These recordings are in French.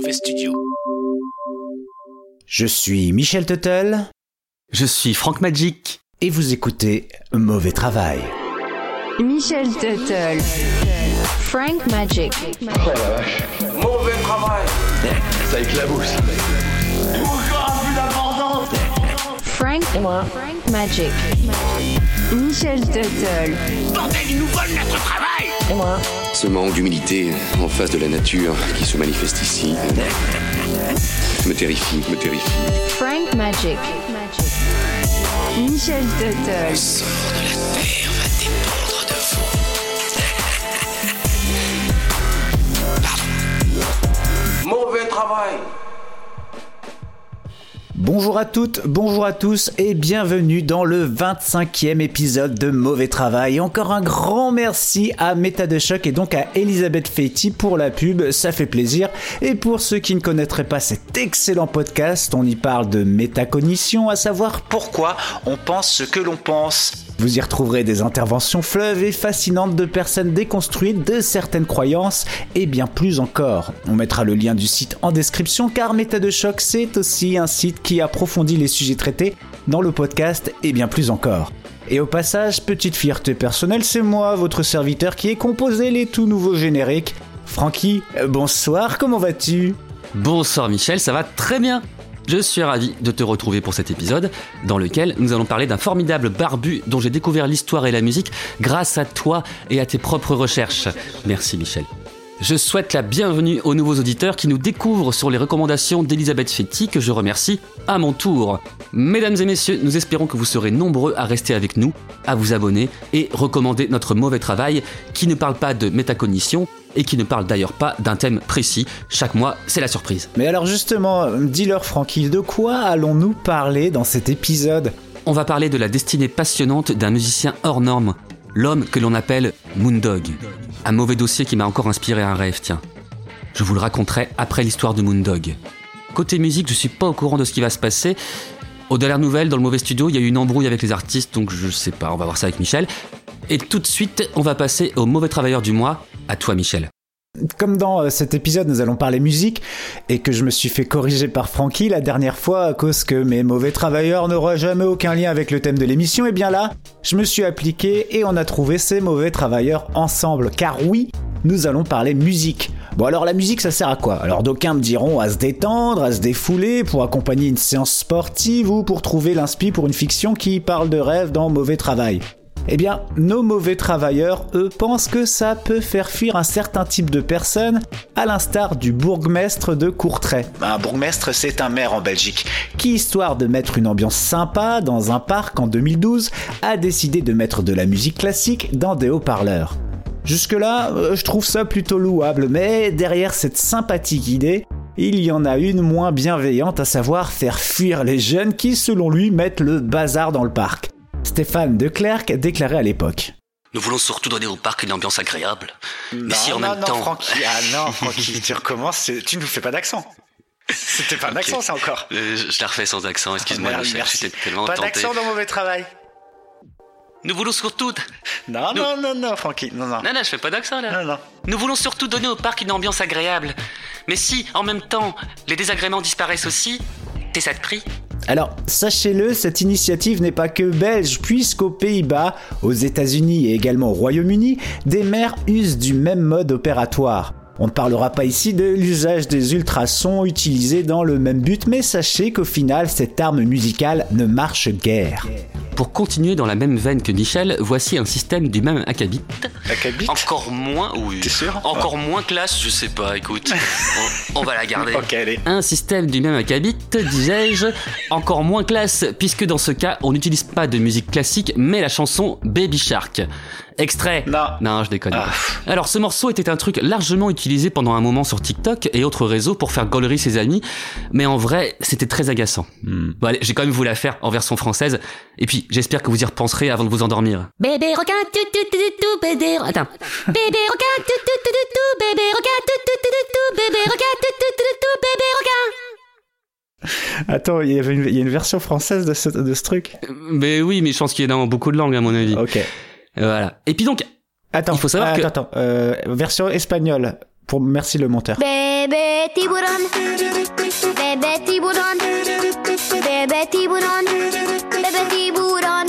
Mauvais Studio. Je suis Michel Tuttle Je suis Frank Magic. et vous écoutez Mauvais Travail. Michel Tuttle. Frank Magic. Mauvais travail Ça éclabousse Frank. Frank Magic. Michel Tuttle. Bordel, ils nous volent notre travail Ce manque d'humilité en face de la nature qui se manifeste ici me terrifie, me terrifie. Frank Magic. Michel Tuttle. Sort de la terre va dépendre de vous. Mauvais travail Bonjour à toutes, bonjour à tous et bienvenue dans le 25e épisode de Mauvais Travail. Encore un grand merci à Méta de Choc et donc à Elisabeth Feiti pour la pub, ça fait plaisir. Et pour ceux qui ne connaîtraient pas cet excellent podcast, on y parle de métacognition, à savoir pourquoi on pense ce que l'on pense. Vous y retrouverez des interventions fleuves et fascinantes de personnes déconstruites de certaines croyances et bien plus encore. On mettra le lien du site en description car Méta de Choc c'est aussi un site qui approfondit les sujets traités dans le podcast et bien plus encore. Et au passage, petite fierté personnelle, c'est moi, votre serviteur, qui ai composé les tout nouveaux génériques. Francky, euh, bonsoir, comment vas-tu? Bonsoir Michel, ça va très bien. Je suis ravi de te retrouver pour cet épisode dans lequel nous allons parler d'un formidable barbu dont j'ai découvert l'histoire et la musique grâce à toi et à tes propres recherches. Merci Michel. Je souhaite la bienvenue aux nouveaux auditeurs qui nous découvrent sur les recommandations d'Elisabeth Fetti que je remercie à mon tour. Mesdames et messieurs, nous espérons que vous serez nombreux à rester avec nous, à vous abonner et recommander notre mauvais travail qui ne parle pas de métacognition et qui ne parle d'ailleurs pas d'un thème précis. Chaque mois, c'est la surprise. Mais alors justement, dis-leur Francky, de quoi allons-nous parler dans cet épisode? On va parler de la destinée passionnante d'un musicien hors norme, l'homme que l'on appelle Moondog. Un mauvais dossier qui m'a encore inspiré un rêve, tiens. Je vous le raconterai après l'histoire de Moondog. Côté musique, je suis pas au courant de ce qui va se passer. Aux dernières nouvelles, dans le mauvais studio, il y a eu une embrouille avec les artistes, donc je sais pas, on va voir ça avec Michel. Et tout de suite, on va passer au mauvais travailleur du mois. À toi, Michel. Comme dans euh, cet épisode, nous allons parler musique et que je me suis fait corriger par Francky la dernière fois à cause que mes mauvais travailleurs n'auraient jamais aucun lien avec le thème de l'émission, et bien là, je me suis appliqué et on a trouvé ces mauvais travailleurs ensemble. Car oui, nous allons parler musique. Bon alors la musique ça sert à quoi? Alors d'aucuns me diront à se détendre, à se défouler, pour accompagner une séance sportive ou pour trouver l'inspi pour une fiction qui parle de rêve dans mauvais travail. Eh bien, nos mauvais travailleurs, eux, pensent que ça peut faire fuir un certain type de personnes, à l'instar du bourgmestre de Courtrai. Un bourgmestre, c'est un maire en Belgique, qui, histoire de mettre une ambiance sympa dans un parc en 2012, a décidé de mettre de la musique classique dans des haut-parleurs. Jusque-là, euh, je trouve ça plutôt louable, mais derrière cette sympathique idée, il y en a une moins bienveillante, à savoir faire fuir les jeunes qui, selon lui, mettent le bazar dans le parc. Stéphane de Clercq déclarait à l'époque. Nous voulons surtout donner au parc une ambiance agréable. Mais Non, si en non, même non, temps... Francky, ah non, Francky, tu recommences, tu ne nous fais pas d'accent. C'était pas un accent, ça encore. Euh, je la refais sans accent, excuse-moi merci. j'étais tellement Pas d'accent dans mauvais travail. Nous voulons surtout... Non, Nous- non, non, non, Francky, non, non. Non, non, je fais pas d'accent là. Non, non. Nous voulons surtout donner au parc une ambiance agréable. Mais si, en même temps, les désagréments disparaissent aussi, t'es ça de prix Alors, sachez-le, cette initiative n'est pas que belge, puisqu'aux Pays-Bas, aux États-Unis et également au Royaume-Uni, des maires usent du même mode opératoire. On ne parlera pas ici de l'usage des ultrasons utilisés dans le même but, mais sachez qu'au final, cette arme musicale ne marche guère. Pour continuer dans la même veine que Michel, voici un système du même acabit. Encore moins, oui. T'es sûr? Encore moins classe, je sais pas, écoute. on, on va la garder. Ok, allez. Un système du même acabit, disais-je, encore moins classe, puisque dans ce cas, on n'utilise pas de musique classique, mais la chanson Baby Shark. Extrait Non. Non, je déconne. Ah. Alors, ce morceau était un truc largement utilisé pendant un moment sur TikTok et autres réseaux pour faire gaulerie ses amis, mais en vrai, c'était très agaçant. Bon, allez, j'ai quand même voulu la faire en version française, et puis j'espère que vous y repenserez avant de vous endormir. Bébé requin, tout tout tout tout tout, bébé. Attends. Bébé requin, tout tout tout tout tout, bébé requin, tout tout tout tout tout, bébé requin, tout tout tout tout tout, bébé requin. Attends, il y, avait une, il y a une version française de ce, de ce truc Mais oui, mais je pense qu'il y a dans beaucoup de langues, à mon avis. Ok. Euh, Voilà. Et puis donc, Attends, Il faut savoir ah, que- attends, attends. Euh, version espagnole. pour merci le monteur. Bébé tiburon, bébé tiburon, bébé tiburon, bébé tiburon.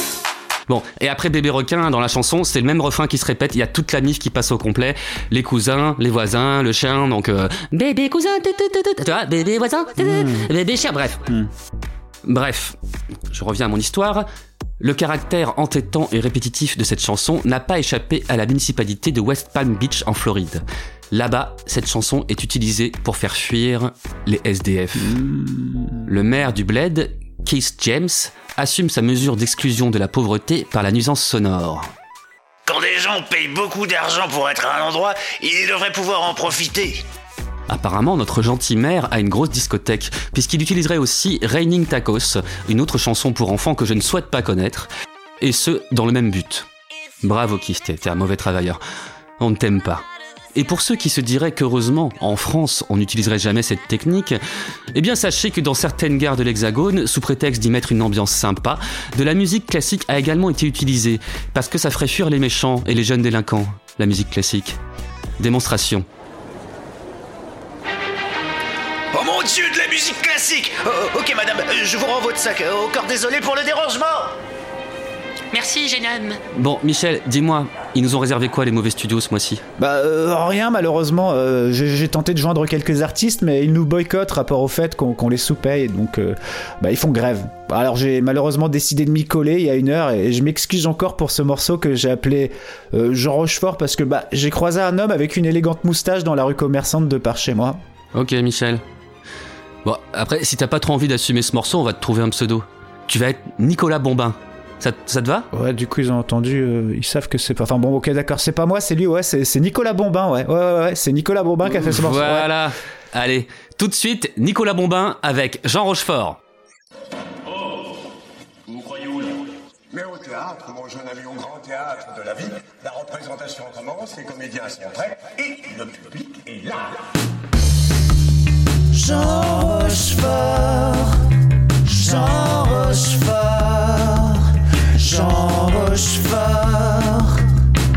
Bon, et après bébé requin, dans la chanson, c'est le même refrain qui se répète. Il y a toute la mif qui passe au complet. Les cousins, les voisins, le chien, donc euh, bébé cousin, tu, vois, bébé voisin, tu, tu, bébé chien, bref. Bref, je reviens à mon histoire. Le caractère entêtant et répétitif de cette chanson n'a pas échappé à la municipalité de West Palm Beach en Floride. Là-bas, cette chanson est utilisée pour faire fuir les SDF. Le maire du Bled, Keith James, assume sa mesure d'exclusion de la pauvreté par la nuisance sonore. Quand des gens payent beaucoup d'argent pour être à un endroit, ils devraient pouvoir en profiter. Apparemment, notre gentil maire a une grosse discothèque, puisqu'il utiliserait aussi Raining Tacos, une autre chanson pour enfants que je ne souhaite pas connaître, et ce, dans le même but. Bravo t'es t'es un mauvais travailleur. On ne t'aime pas. Et pour ceux qui se diraient qu'heureusement, en France, on n'utiliserait jamais cette technique, eh bien sachez que dans certaines gares de l'Hexagone, sous prétexte d'y mettre une ambiance sympa, de la musique classique a également été utilisée, parce que ça ferait fuir les méchants et les jeunes délinquants, la musique classique. Démonstration. Oh mon dieu, de la musique classique Oh, Ok madame, euh, je vous rends votre sac. Euh, Encore désolé pour le dérangement Merci, jeune homme. Bon, Michel, dis-moi, ils nous ont réservé quoi les mauvais studios ce mois-ci? Bah euh, rien malheureusement. Euh, J'ai tenté de joindre quelques artistes, mais ils nous boycottent rapport au fait qu'on les sous-paye, donc euh, bah ils font grève. Alors j'ai malheureusement décidé de m'y coller il y a une heure et je m'excuse encore pour ce morceau que j'ai appelé euh, Jean Rochefort parce que bah j'ai croisé un homme avec une élégante moustache dans la rue commerçante de par chez moi. Ok, Michel. Bon, après, si t'as pas trop envie d'assumer ce morceau, on va te trouver un pseudo. Tu vas être Nicolas Bombin. Ça, ça te va? Ouais, du coup ils ont entendu, euh, ils savent que c'est pas. Enfin bon, ok, d'accord, c'est pas moi, c'est lui, ouais, c'est Nicolas Bombin, ouais, ouais, ouais, ouais, c'est Nicolas Bombin qui a fait ce morceau. ouais. Voilà. Allez, tout de suite, Nicolas Bombin avec Jean Rochefort. Vous croyez où là Mais au théâtre, mon jeune ami, au grand théâtre de la vie, la représentation commence, les comédiens sont prêts, et le public est là. Jean Rochefort, Jean Rochefort, Jean Rochefort,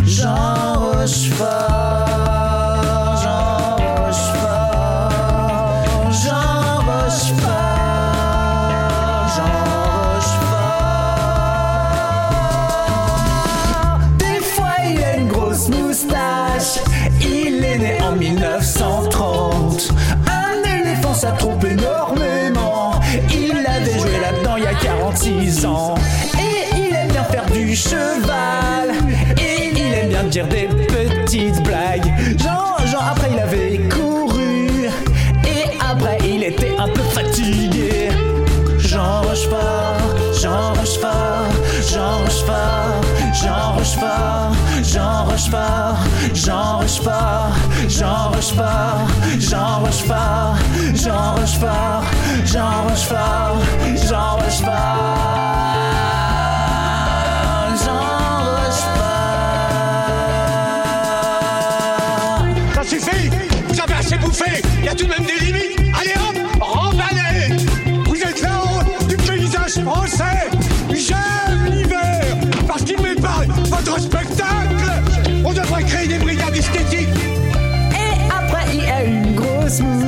Jean Rochefort, ça trompe énormément. Il avait joué là-dedans il y a 46 ans. Et il aime bien faire du cheval. Et il aime bien dire des petites blagues. Jean, Jean, après il avait couru. Et après il était un peu fatigué. Jean Rochefort, Jean Rochefort, Jean Rochefort, Jean Rochefort, Jean Rochefort, Jean Rochefort, Jean Rochefort, Jean Rochefort, Jean Rochefort, Jean Rochefort, Jean Rochefort. Ça suffit Vous avez assez bouffé Il y a tout de même des limites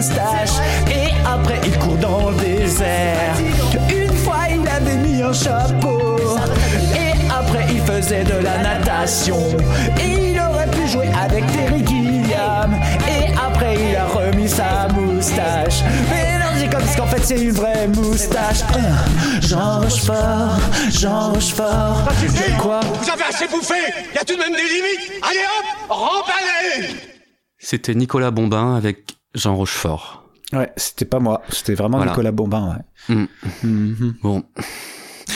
moustache. Et après il court dans le désert. Une fois il avait mis un chapeau. Et après il faisait de la natation. Et il aurait pu jouer avec Terry Gilliam. Et après il a remis sa moustache. Mais non c'est comme parce qu'en fait c'est une vraie moustache. Jean Rochefort, Jean Rochefort. Suffit Quoi? Vous avez assez bouffé. Il y a tout de même des limites. Allez hop Remballez C'était Nicolas Bombin avec Jean Rochefort. Ouais, c'était pas moi, c'était vraiment Voilà. Nicolas Bombin, ouais. Hmm. Mhm. Bon.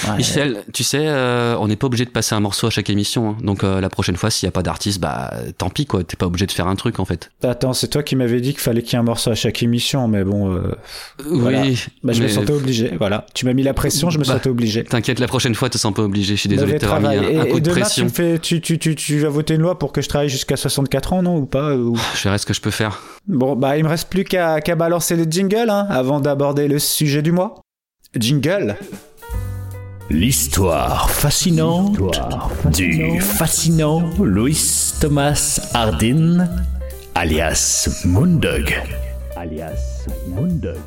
Ouais. Michel, tu sais, euh, on n'est pas obligé de passer un morceau à chaque émission. hein. Donc euh, la prochaine fois, s'il n'y a pas d'artiste, bah tant pis quoi. T'es pas obligé de faire un truc en fait. Attends, c'est toi qui m'avais dit qu'il fallait qu'il y ait un morceau à chaque émission, mais bon, euh, Voilà. Oui. bah, je me sentais obligé. Voilà, tu m'as mis la pression, je me Bah, sentais obligé. T'inquiète, la prochaine fois, te sens pas obligé. Je suis désolé de t'avoir mis un, un et, coup et de demain, tu pression. me fais, tu, tu, tu, tu vas voter une loi pour que je travaille jusqu'à 64 ans, non ou pas ou- Je verrai ce que je peux faire. Bon, bah, il me reste plus qu'à balancer le jingle, hein, avant d'aborder le sujet du mois. Jingle. L'histoire fascinante du fascinant Louis Thomas Hardin alias Moondog. Alias Moondog.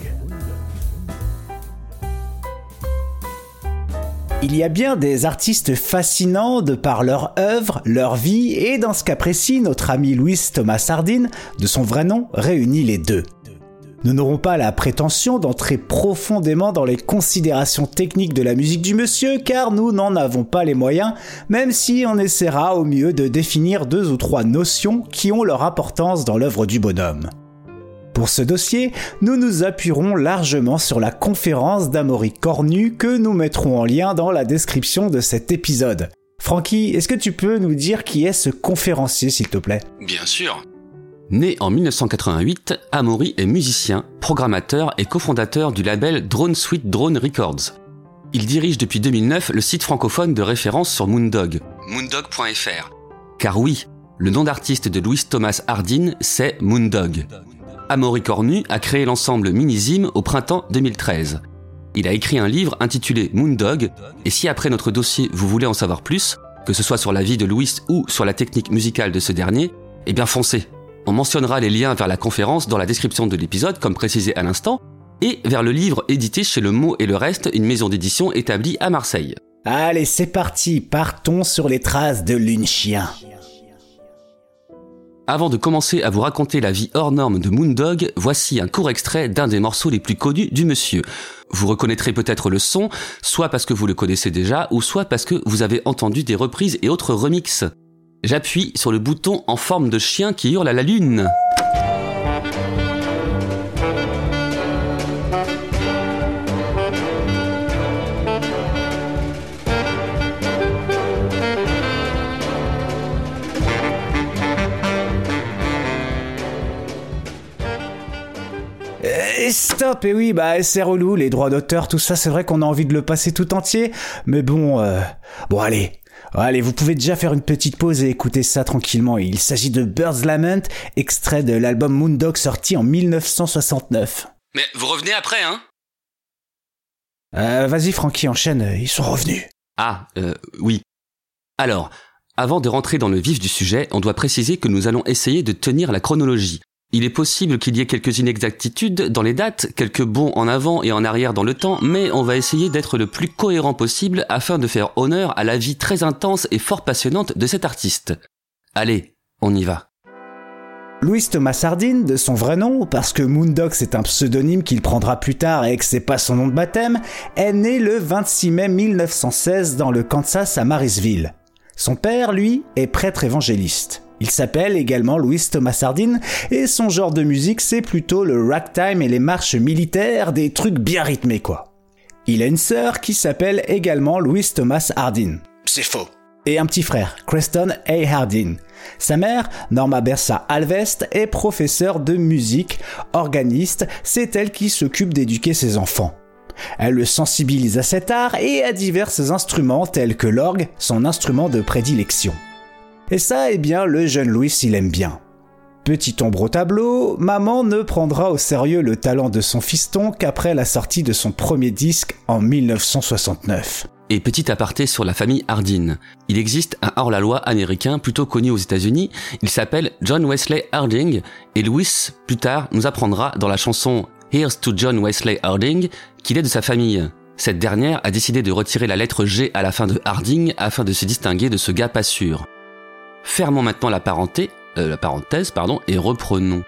Il y a bien des artistes fascinants de par leur œuvre, leur vie, et dans ce cas précis, notre ami Louis Thomas Hardin, de son vrai nom, réunit les deux. Nous n'aurons pas la prétention d'entrer profondément dans les considérations techniques de la musique du monsieur, car nous n'en avons pas les moyens, même si on essaiera au mieux de définir deux ou trois notions qui ont leur importance dans l'œuvre du bonhomme. Pour ce dossier, nous nous appuierons largement sur la conférence d'Amaury Cornu que nous mettrons en lien dans la description de cet épisode. Francky, est-ce que tu peux nous dire qui est ce conférencier, s'il te plaît? Bien sûr. Né en 1988, Amaury est musicien, programmateur et cofondateur du label Drone Suite Drone Records. Il dirige depuis 2009 le site francophone de référence sur Moondog, moondog.fr. Car oui, le nom d'artiste de Louis Thomas Hardin, c'est Moondog. Amaury Cornu a créé l'ensemble Minizim au printemps 2013. Il a écrit un livre intitulé Moondog, et si après notre dossier vous voulez en savoir plus, que ce soit sur la vie de Louis ou sur la technique musicale de ce dernier, eh bien foncez. On mentionnera les liens vers la conférence dans la description de l'épisode, comme précisé à l'instant, et vers le livre édité chez Le Mot et le Reste, une maison d'édition établie à Marseille. Allez, c'est parti, partons sur les traces de Chien. Avant de commencer à vous raconter la vie hors norme de Moondog, voici un court extrait d'un des morceaux les plus connus du monsieur. Vous reconnaîtrez peut-être le son, soit parce que vous le connaissez déjà, ou soit parce que vous avez entendu des reprises et autres remixes. J'appuie sur le bouton en forme de chien qui hurle à la lune. Et stop, et oui, bah c'est relou, les droits d'auteur, tout ça, c'est vrai qu'on a envie de le passer tout entier, mais bon, euh... bon allez, allez, vous pouvez déjà faire une petite pause et écouter ça tranquillement. Il s'agit de Bird's Lament, extrait de l'album Moondog sorti en 1969. Mais vous revenez après, hein? Euh, vas-y Francky, enchaîne, ils sont revenus. Ah, euh, oui. Alors, avant de rentrer dans le vif du sujet, on doit préciser que nous allons essayer de tenir la chronologie. Il est possible qu'il y ait quelques inexactitudes dans les dates, quelques bons en avant et en arrière dans le temps, mais on va essayer d'être le plus cohérent possible afin de faire honneur à la vie très intense et fort passionnante de cet artiste. Allez, on y va. Louis Thomas Hardin, de son vrai nom, parce que Moondog c'est un pseudonyme qu'il prendra plus tard et que c'est pas son nom de baptême, est né le 26 mai 1916 dans le Kansas à Marysville. Son père, lui, est prêtre évangéliste. Il s'appelle également Louis Thomas Hardin et son genre de musique c'est plutôt le ragtime et les marches militaires, des trucs bien rythmés quoi. Il a une sœur qui s'appelle également Louis Thomas Hardin. C'est faux. Et un petit frère, Creston A. Hardin. Sa mère, Norma Bersa Alvest, est professeure de musique, organiste, c'est elle qui s'occupe d'éduquer ses enfants. Elle le sensibilise à cet art et à divers instruments tels que l'orgue, son instrument de prédilection. Et ça, eh bien, le jeune Louis, il aime bien. Petit ombre au tableau, maman ne prendra au sérieux le talent de son fiston qu'après la sortie de son premier disque en 1969. Et petit aparté sur la famille Hardin. Il existe un hors-la-loi américain plutôt connu aux États-Unis. Il s'appelle John Wesley Harding et Louis, plus tard, nous apprendra dans la chanson Here's to John Wesley Harding qu'il est de sa famille. Cette dernière a décidé de retirer la lettre G à la fin de Harding afin de se distinguer de ce gars pas sûr. Fermons maintenant euh, la parenthèse pardon, et reprenons.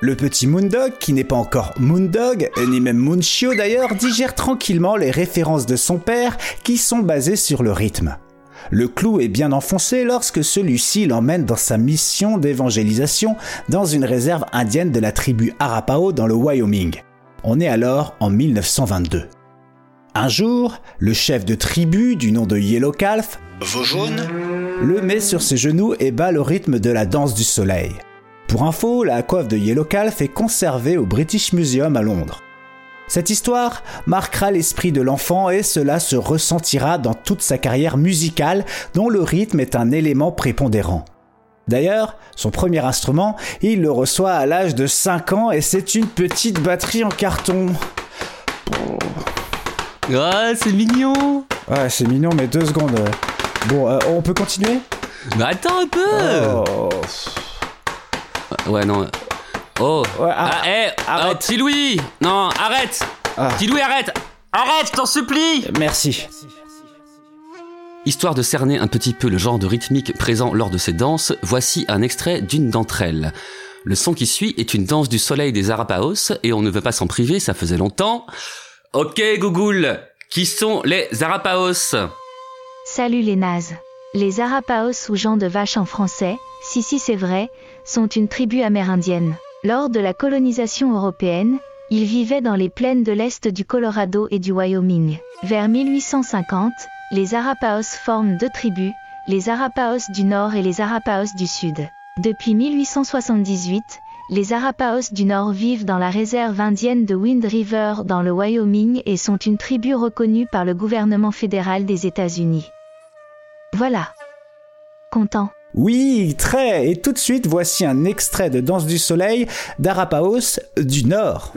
Le petit Moondog, qui n'est pas encore Moondog, ni même Moonshio d'ailleurs, digère tranquillement les références de son père qui sont basées sur le rythme. Le clou est bien enfoncé lorsque celui-ci l'emmène dans sa mission d'évangélisation dans une réserve indienne de la tribu Arapaho dans le Wyoming. On est alors en 1922. Un jour, le chef de tribu du nom de Yellow Calf, Vos jaunes le met sur ses genoux et bat le rythme de la danse du soleil. Pour info, la coiffe de Yellow Calf est conservée au British Museum à Londres. Cette histoire marquera l'esprit de l'enfant et cela se ressentira dans toute sa carrière musicale dont le rythme est un élément prépondérant. D'ailleurs, son premier instrument, il le reçoit à l'âge de 5 ans et c'est une petite batterie en carton. Ah, c'est mignon Ouais, c'est mignon, mais deux secondes. Bon, euh, on peut continuer? Mais attends un peu Oh. Ouais, non. Oh Ouais, Ah, ar- eh arrête. oh, Petit Louis Non, arrête Ah. Petit Louis, arrête Arrête, je t'en supplie Merci. Histoire de cerner un petit peu le genre de rythmique présent lors de ces danses, voici un extrait d'une d'entre elles. Le son qui suit est une danse du soleil des Arapaos, et on ne veut pas s'en priver, ça faisait longtemps. Ok, Google, qui sont les Arapaos? Salut les nazes. Les Arapaos ou gens de vache en français, si si c'est vrai, sont une tribu amérindienne. Lors de la colonisation européenne, ils vivaient dans les plaines de l'est du Colorado et du Wyoming. Vers 1850, les Arapaos forment deux tribus, les Arapaos du Nord et les Arapaos du Sud. Depuis 1878, les Arapaos du Nord vivent dans la réserve indienne de Wind River dans le Wyoming et sont une tribu reconnue par le gouvernement fédéral des États-Unis. Voilà. Content. Oui, très. Et tout de suite, voici un extrait de Danse du Soleil d'Arapaos du Nord.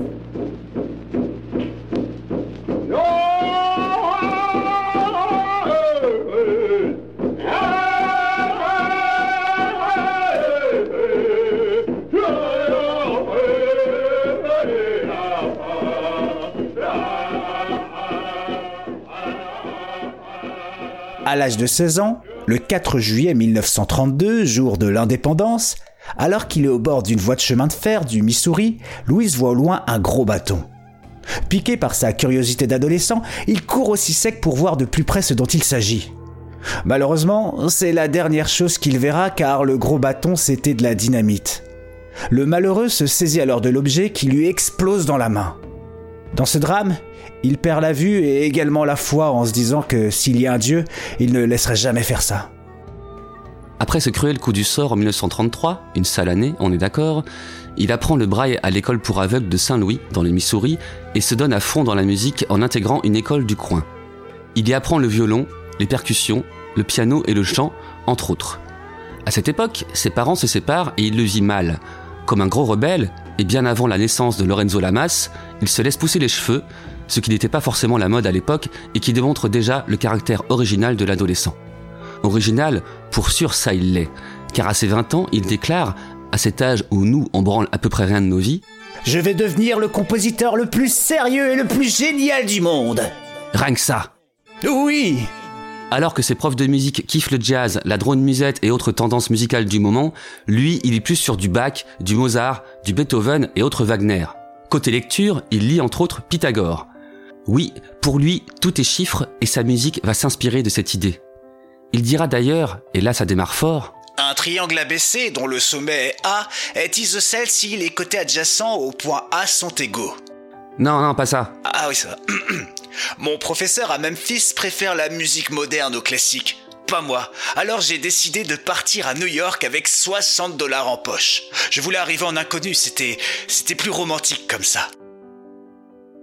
À l'âge de 16 ans, le 4 juillet 1932, jour de l'indépendance, alors qu'il est au bord d'une voie de chemin de fer du Missouri, Louis voit au loin un gros bâton. Piqué par sa curiosité d'adolescent, il court aussi sec pour voir de plus près ce dont il s'agit. Malheureusement, c'est la dernière chose qu'il verra car le gros bâton c'était de la dynamite. Le malheureux se saisit alors de l'objet qui lui explose dans la main. Dans ce drame, il perd la vue et également la foi en se disant que s'il y a un Dieu, il ne laisserait jamais faire ça. Après ce cruel coup du sort en 1933, une sale année, on est d'accord, il apprend le braille à l'école pour aveugles de Saint-Louis, dans le Missouri, et se donne à fond dans la musique en intégrant une école du coin. Il y apprend le violon, les percussions, le piano et le chant, entre autres. À cette époque, ses parents se séparent et il le vit mal. Comme un gros rebelle, et bien avant la naissance de Lorenzo Lamas, il se laisse pousser les cheveux, ce qui n'était pas forcément la mode à l'époque et qui démontre déjà le caractère original de l'adolescent. Original, pour sûr ça il l'est, car à ses 20 ans, il déclare, à cet âge où nous on branle à peu près rien de nos vies, Je vais devenir le compositeur le plus sérieux et le plus génial du monde. rien que ça. Oui Alors que ses profs de musique kiffent le jazz, la drone musette et autres tendances musicales du moment, lui, il est plus sur du Bach, du Mozart, du Beethoven et autres Wagner. Côté lecture, il lit entre autres Pythagore. Oui, pour lui, tout est chiffre et sa musique va s'inspirer de cette idée. Il dira d'ailleurs, et là ça démarre fort, Un triangle ABC dont le sommet est A est isocèle si les côtés adjacents au point A sont égaux. non, non, pas ça. Ah oui, ça va. Mon professeur à Memphis préfère la musique moderne au classique. Pas moi. Alors j'ai décidé de partir à New York avec 60 dollars en poche. Je voulais arriver en inconnu, c'était plus romantique comme ça.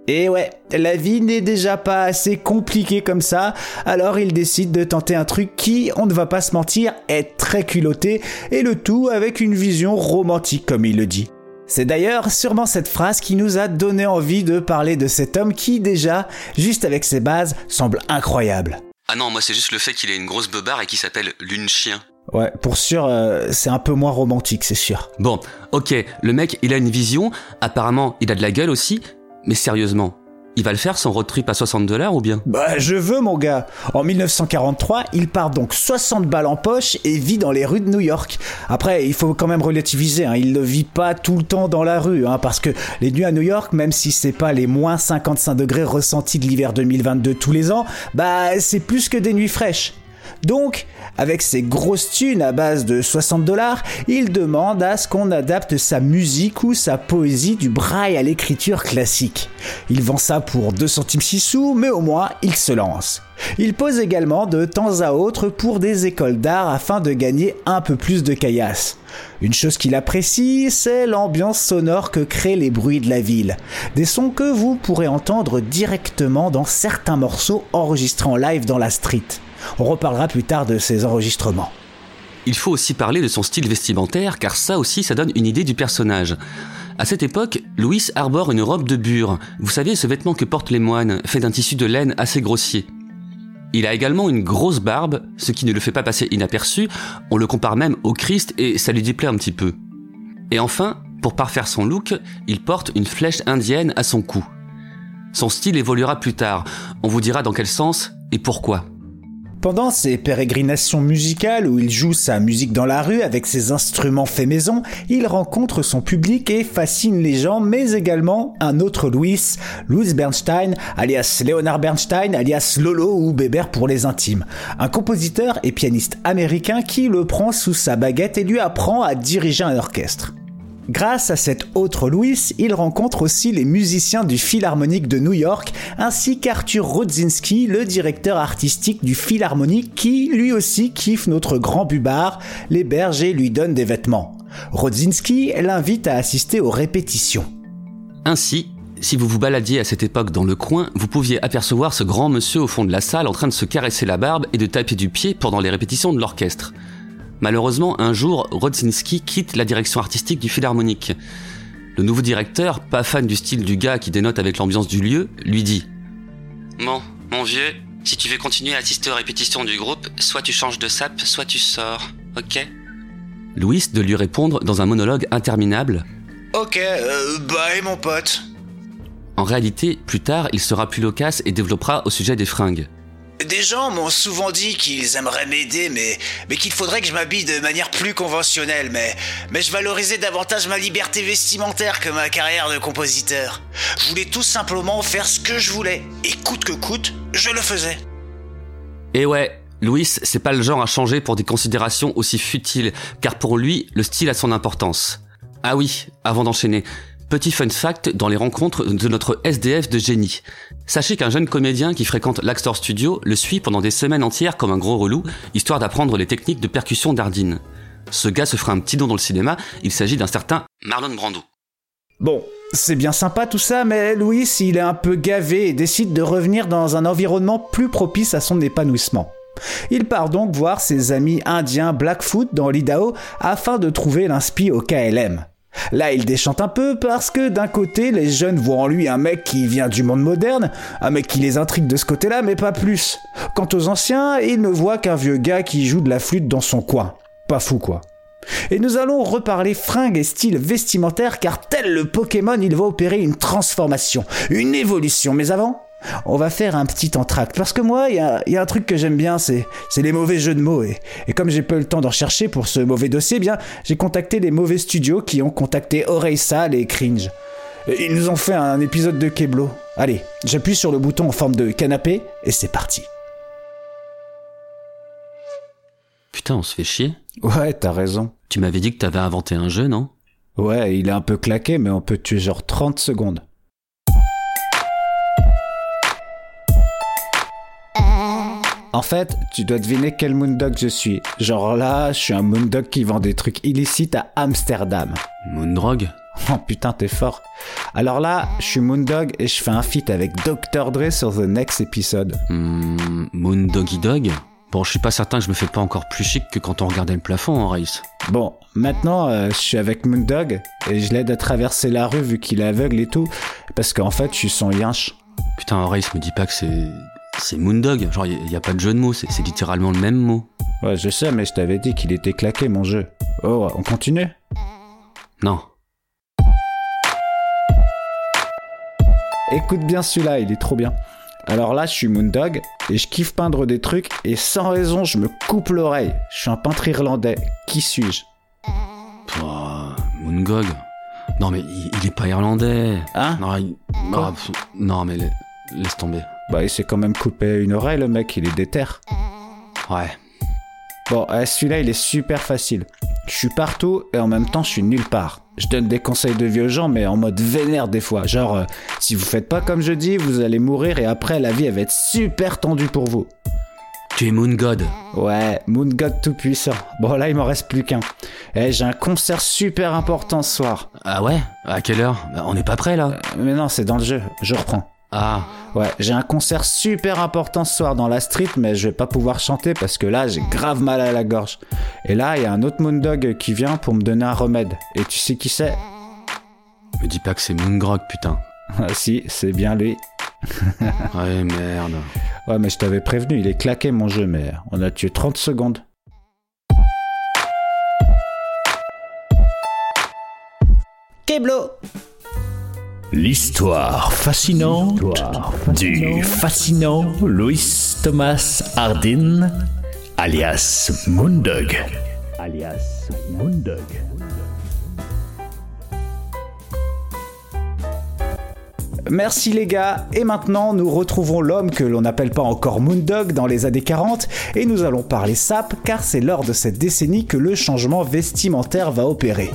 Et ouais, la vie n'est déjà pas assez compliquée comme ça, alors il décide de tenter un truc qui, on ne va pas se mentir, est très culotté, et le tout avec une vision romantique comme il le dit. C'est d'ailleurs sûrement cette phrase qui nous a donné envie de parler de cet homme qui déjà, juste avec ses bases, semble incroyable. Ah non, moi c'est juste le fait qu'il ait une grosse beubare et qu'il s'appelle Lune Chien. Ouais, pour sûr, euh, c'est un peu moins romantique, c'est sûr. Bon, ok, le mec, il a une vision, apparemment, il a de la gueule aussi, mais sérieusement, il va le faire son road trip à 60 dollars ou bien? Bah, je veux, mon gars. En 1943, il part donc 60 balles en poche et vit dans les rues de New York. Après, il faut quand même relativiser, hein. il ne vit pas tout le temps dans la rue, hein, parce que les nuits à New York, même si c'est pas les moins 55 degrés ressentis de l'hiver 2022 tous les ans, bah, c'est plus que des nuits fraîches. Donc, avec ses grosses thunes à base de 60 dollars, il demande à ce qu'on adapte sa musique ou sa poésie du braille à l'écriture classique. Il vend ça pour 2 centimes 6 sous, mais au moins il se lance. Il pose également de temps à autre pour des écoles d'art afin de gagner un peu plus de caillasse. Une chose qu'il apprécie, c'est l'ambiance sonore que créent les bruits de la ville. Des sons que vous pourrez entendre directement dans certains morceaux enregistrés en live dans la street. On reparlera plus tard de ces enregistrements. Il faut aussi parler de son style vestimentaire, car ça aussi, ça donne une idée du personnage. À cette époque, Louis arbore une robe de bure. Vous savez, ce vêtement que portent les moines, fait d'un tissu de laine assez grossier. Il a également une grosse barbe, ce qui ne le fait pas passer inaperçu. On le compare même au Christ et ça lui déplaît un petit peu. Et enfin, pour parfaire son look, il porte une flèche indienne à son cou. Son style évoluera plus tard. On vous dira dans quel sens et pourquoi. Pendant ses pérégrinations musicales où il joue sa musique dans la rue avec ses instruments faits maison, il rencontre son public et fascine les gens, mais également un autre Louis, Louis Bernstein, alias Leonard Bernstein, alias Lolo ou Bébert pour les intimes. Un compositeur et pianiste américain qui le prend sous sa baguette et lui apprend à diriger un orchestre. Grâce à cet autre Louis, il rencontre aussi les musiciens du Philharmonique de New York, ainsi qu'Arthur Rodzinski, le directeur artistique du Philharmonique, qui lui aussi kiffe notre grand bubard, l'héberge et lui donne des vêtements. Rodzinski l'invite à assister aux répétitions. Ainsi, si vous vous baladiez à cette époque dans le coin, vous pouviez apercevoir ce grand monsieur au fond de la salle en train de se caresser la barbe et de taper du pied pendant les répétitions de l'orchestre. Malheureusement, un jour, Rodzinski quitte la direction artistique du Philharmonique. Le nouveau directeur, pas fan du style du gars qui dénote avec l'ambiance du lieu, lui dit Bon, mon vieux, si tu veux continuer à assister aux répétitions du groupe, soit tu changes de sap, soit tu sors, ok? Louis de lui répondre dans un monologue interminable Ok, euh, bye mon pote. En réalité, plus tard, il sera plus loquace et développera au sujet des fringues. Des gens m'ont souvent dit qu'ils aimeraient m'aider, mais, qu'il faudrait que je m'habille de manière plus conventionnelle, mais, mais je valorisais davantage ma liberté vestimentaire que ma carrière de compositeur. Je voulais tout simplement faire ce que je voulais, et coûte que coûte, je le faisais. Et ouais, Louis, c'est pas le genre à changer pour des considérations aussi futiles, car pour lui, le style a son importance. Ah oui, avant d'enchaîner, petit fun fact dans les rencontres de notre SDF de génie. Sachez qu'un jeune comédien qui fréquente l'Axtor Studio le suit pendant des semaines entières comme un gros relou, histoire d'apprendre les techniques de percussion d'Ardine. Ce gars se fera un petit don dans le cinéma, il s'agit d'un certain Marlon Brando. Bon, c'est bien sympa tout ça, mais Louis, il est un peu gavé et décide de revenir dans un environnement plus propice à son épanouissement. Il part donc voir ses amis indiens Blackfoot dans l'Idaho afin de trouver l'inspi au KLM. Là, il déchante un peu parce que d'un côté, les jeunes voient en lui un mec qui vient du monde moderne, un mec qui les intrigue de ce côté-là, mais pas plus. Quant aux anciens, ils ne voient qu'un vieux gars qui joue de la flûte dans son coin. Pas fou quoi. Et nous allons reparler fringues et style vestimentaire car tel le Pokémon, il va opérer une transformation, une évolution. Mais avant, on va faire un petit entracte. Parce que moi, il y a, un truc que j'aime bien, c'est, les mauvais jeux de mots. Et, comme j'ai pas eu le temps d'en chercher pour ce mauvais dossier, eh bien, j'ai contacté les mauvais studios qui ont contacté Oreille Sale et Cringe. Ils nous ont fait un épisode de Keblo. Allez, j'appuie sur le bouton en forme de canapé et c'est parti. Putain, on se fait chier. Ouais, t'as raison. Tu m'avais dit que t'avais inventé un jeu, non? Ouais, il est un peu claqué, mais on peut tuer genre 30 secondes. En fait, tu dois deviner quel Moondog je suis. Genre là, je suis un Moondog qui vend des trucs illicites à Amsterdam. Moondrog Oh putain, t'es fort. Alors là, je suis Moondog et je fais un feat avec Dr. Dre sur The Next Episode. Hmm, Moondoggy Dog Bon, je suis pas certain que je me fais pas encore plus chic que quand on regardait le plafond en race. Bon, maintenant, euh, je suis avec Moondog et je l'aide à traverser la rue vu qu'il est aveugle et tout, parce qu'en fait, je suis son yinche. Putain, Horace, me dis pas que c'est c'est Moondog, genre il n'y a, pas de jeu de mots, c'est littéralement le même mot. Ouais, je sais, mais je t'avais dit qu'il était claqué mon jeu. Oh, on continue? Non. Écoute bien celui-là, il est trop bien. Alors là, je suis Moondog et je kiffe peindre des trucs et sans raison, je me coupe l'oreille. Je suis un peintre irlandais. Qui suis-je? Oh, Moongog Non mais il, est pas irlandais. Hein? Non, non mais laisse tomber. Bah, il s'est quand même coupé une oreille, le mec, il est déter. Ouais. Bon, eh, celui-là, il est super facile. Je suis partout et en même temps, je suis nulle part. Je donne des conseils de vieux gens, mais en mode vénère des fois. Genre, euh, si vous faites pas comme je dis, vous allez mourir et après, la vie, elle va être super tendue pour vous. Tu es Moon God. Ouais, Moon God tout puissant. Bon, là, il m'en reste plus qu'un. Eh, j'ai un concert super important ce soir. Ah ouais? À quelle heure? Bah, On n'est pas prêt là. Euh, mais non, c'est dans le jeu. Je reprends. Ah. Ouais, j'ai un concert super important ce soir dans la street, mais je vais pas pouvoir chanter parce que là, j'ai grave mal à la gorge. Et là, il y a un autre Moondog qui vient pour me donner un remède. Et tu sais qui c'est? Me dis pas que c'est Moongrog, putain. ah si, c'est bien lui. ouais, merde. Ouais, mais je t'avais prévenu, il est claqué mon jeu, mais on a tué 30 secondes. Keblo L'histoire fascinante du fascinant Louis Thomas Hardin, alias Moondog. Alias Moondog. Merci les gars, et maintenant nous retrouvons l'homme que l'on n'appelle pas encore Moondog dans les années 40, et nous allons parler sap car c'est lors de cette décennie que le changement vestimentaire va opérer.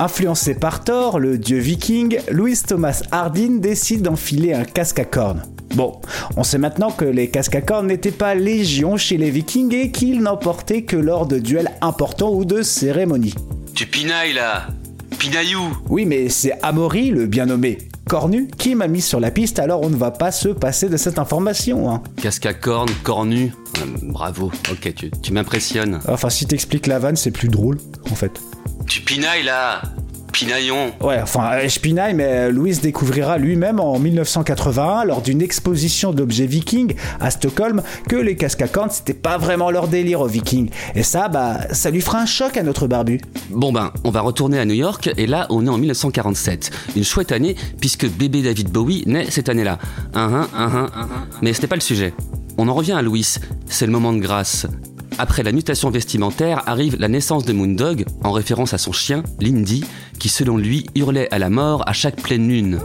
Influencé par Thor, le dieu viking, Louis Thomas Hardin décide d'enfiler un casque à cornes. Bon, on sait maintenant que les casques à cornes n'étaient pas légion chez les vikings et qu'ils n'en portaient que lors de duels importants ou de cérémonies. Tu pinailles là Pinaillou Oui, mais c'est Amaury, le bien nommé Cornu, qui m'a mis sur la piste, alors on ne va pas se passer de cette information. Hein. Casque à cornes, cornu. Euh, bravo, ok, tu, tu m'impressionnes. Enfin, si t'expliques la vanne, c'est plus drôle, en fait. Tu pinailles là Pinaillon Ouais, enfin, je pinaille, mais Louis découvrira lui-même en 1981, lors d'une exposition d'objets vikings à Stockholm, que les casques à cornes, c'était pas vraiment leur délire aux vikings. Et ça, bah, ça lui fera un choc à notre barbu. Bon ben, on va retourner à New York et là on est en 1947. Une chouette année puisque bébé David Bowie naît cette année-là. Un, un, un, un, un, un. Mais ce n'est pas le sujet. On en revient à Louis, c'est le moment de grâce. Après la mutation vestimentaire arrive la naissance de Moondog, en référence à son chien, Lindy, qui selon lui hurlait à la mort à chaque pleine lune.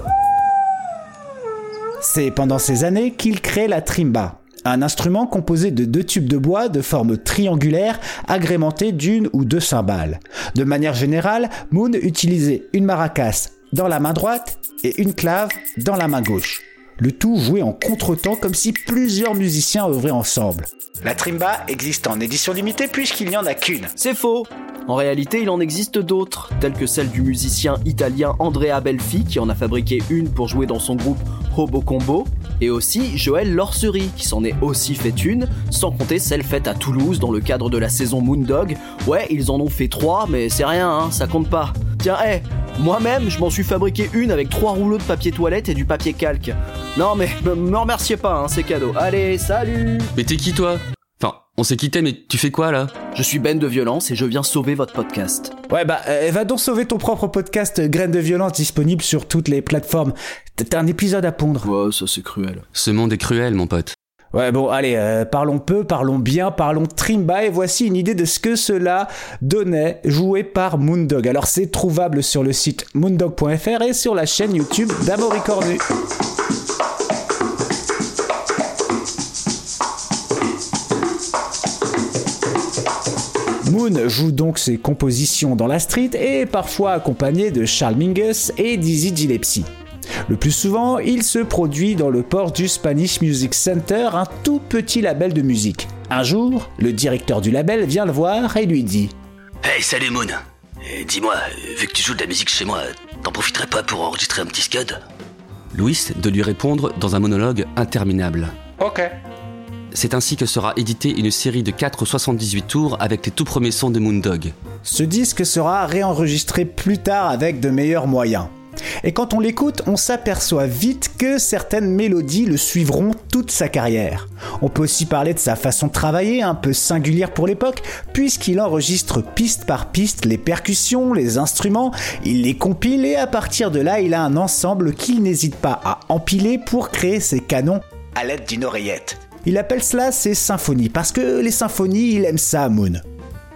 C'est pendant ces années qu'il crée la trimba, un instrument composé de deux tubes de bois de forme triangulaire agrémentés d'une ou deux cymbales. De manière générale, Moon utilisait une maracas dans la main droite et une clave dans la main gauche. Le tout joué en contretemps comme si plusieurs musiciens œuvraient ensemble. La trimba existe en édition limitée puisqu'il n'y en a qu'une. C'est faux En réalité, il en existe d'autres, telles que celle du musicien italien Andrea Belfi, qui en a fabriqué une pour jouer dans son groupe Hobo Combo, et aussi Joël Lorcery, qui s'en est aussi fait une, sans compter celle faite à Toulouse dans le cadre de la saison Moondog. Ouais, ils en ont fait trois, mais c'est rien, hein, ça compte pas. Tiens, hé, moi-même, je m'en suis fabriqué une avec trois rouleaux de papier toilette et du papier calque. Non mais, me me remerciez pas, hein, c'est cadeau. Allez, salut Mais t'es qui toi? Enfin, on s'est quitté mais tu fais quoi là? Je suis Ben de Violence et je viens sauver votre podcast. Ouais bah euh, va donc sauver ton propre podcast euh, Graines de violence disponible sur toutes les plateformes. T'as un épisode à pondre. Ouais, ça c'est cruel. Ce monde est cruel mon pote. Ouais bon allez, euh, parlons peu, parlons bien, parlons trimba et voici une idée de ce que cela donnait joué par Moondog. Alors c'est trouvable sur le site moondog.fr et sur la chaîne YouTube d'Amaury Cornu. Moon joue donc ses compositions dans la street et est parfois accompagné de Charles Mingus et Dizzy Gillespie. Le plus souvent, il se produit dans le port du Spanish Music Center, un tout petit label de musique. Un jour, le directeur du label vient le voir et lui dit Hey, salut Moon. Euh, Dis-moi, vu que tu joues de la musique chez moi, t'en profiterais pas pour enregistrer un petit scud? Louis de lui répondre dans un monologue interminable. Ok. C'est ainsi que sera éditée une série de 4 78 tours avec les tout premiers sons de Moondog. Ce disque sera réenregistré plus tard avec de meilleurs moyens. Et quand on l'écoute, on s'aperçoit vite que certaines mélodies le suivront toute sa carrière. On peut aussi parler de sa façon de travailler, un peu singulière pour l'époque, puisqu'il enregistre piste par piste les percussions, les instruments, il les compile et à partir de là, il a un ensemble qu'il n'hésite pas à empiler pour créer ses canons à l'aide d'une oreillette. Il appelle cela ses symphonies, parce que les symphonies, il aime ça, Moon.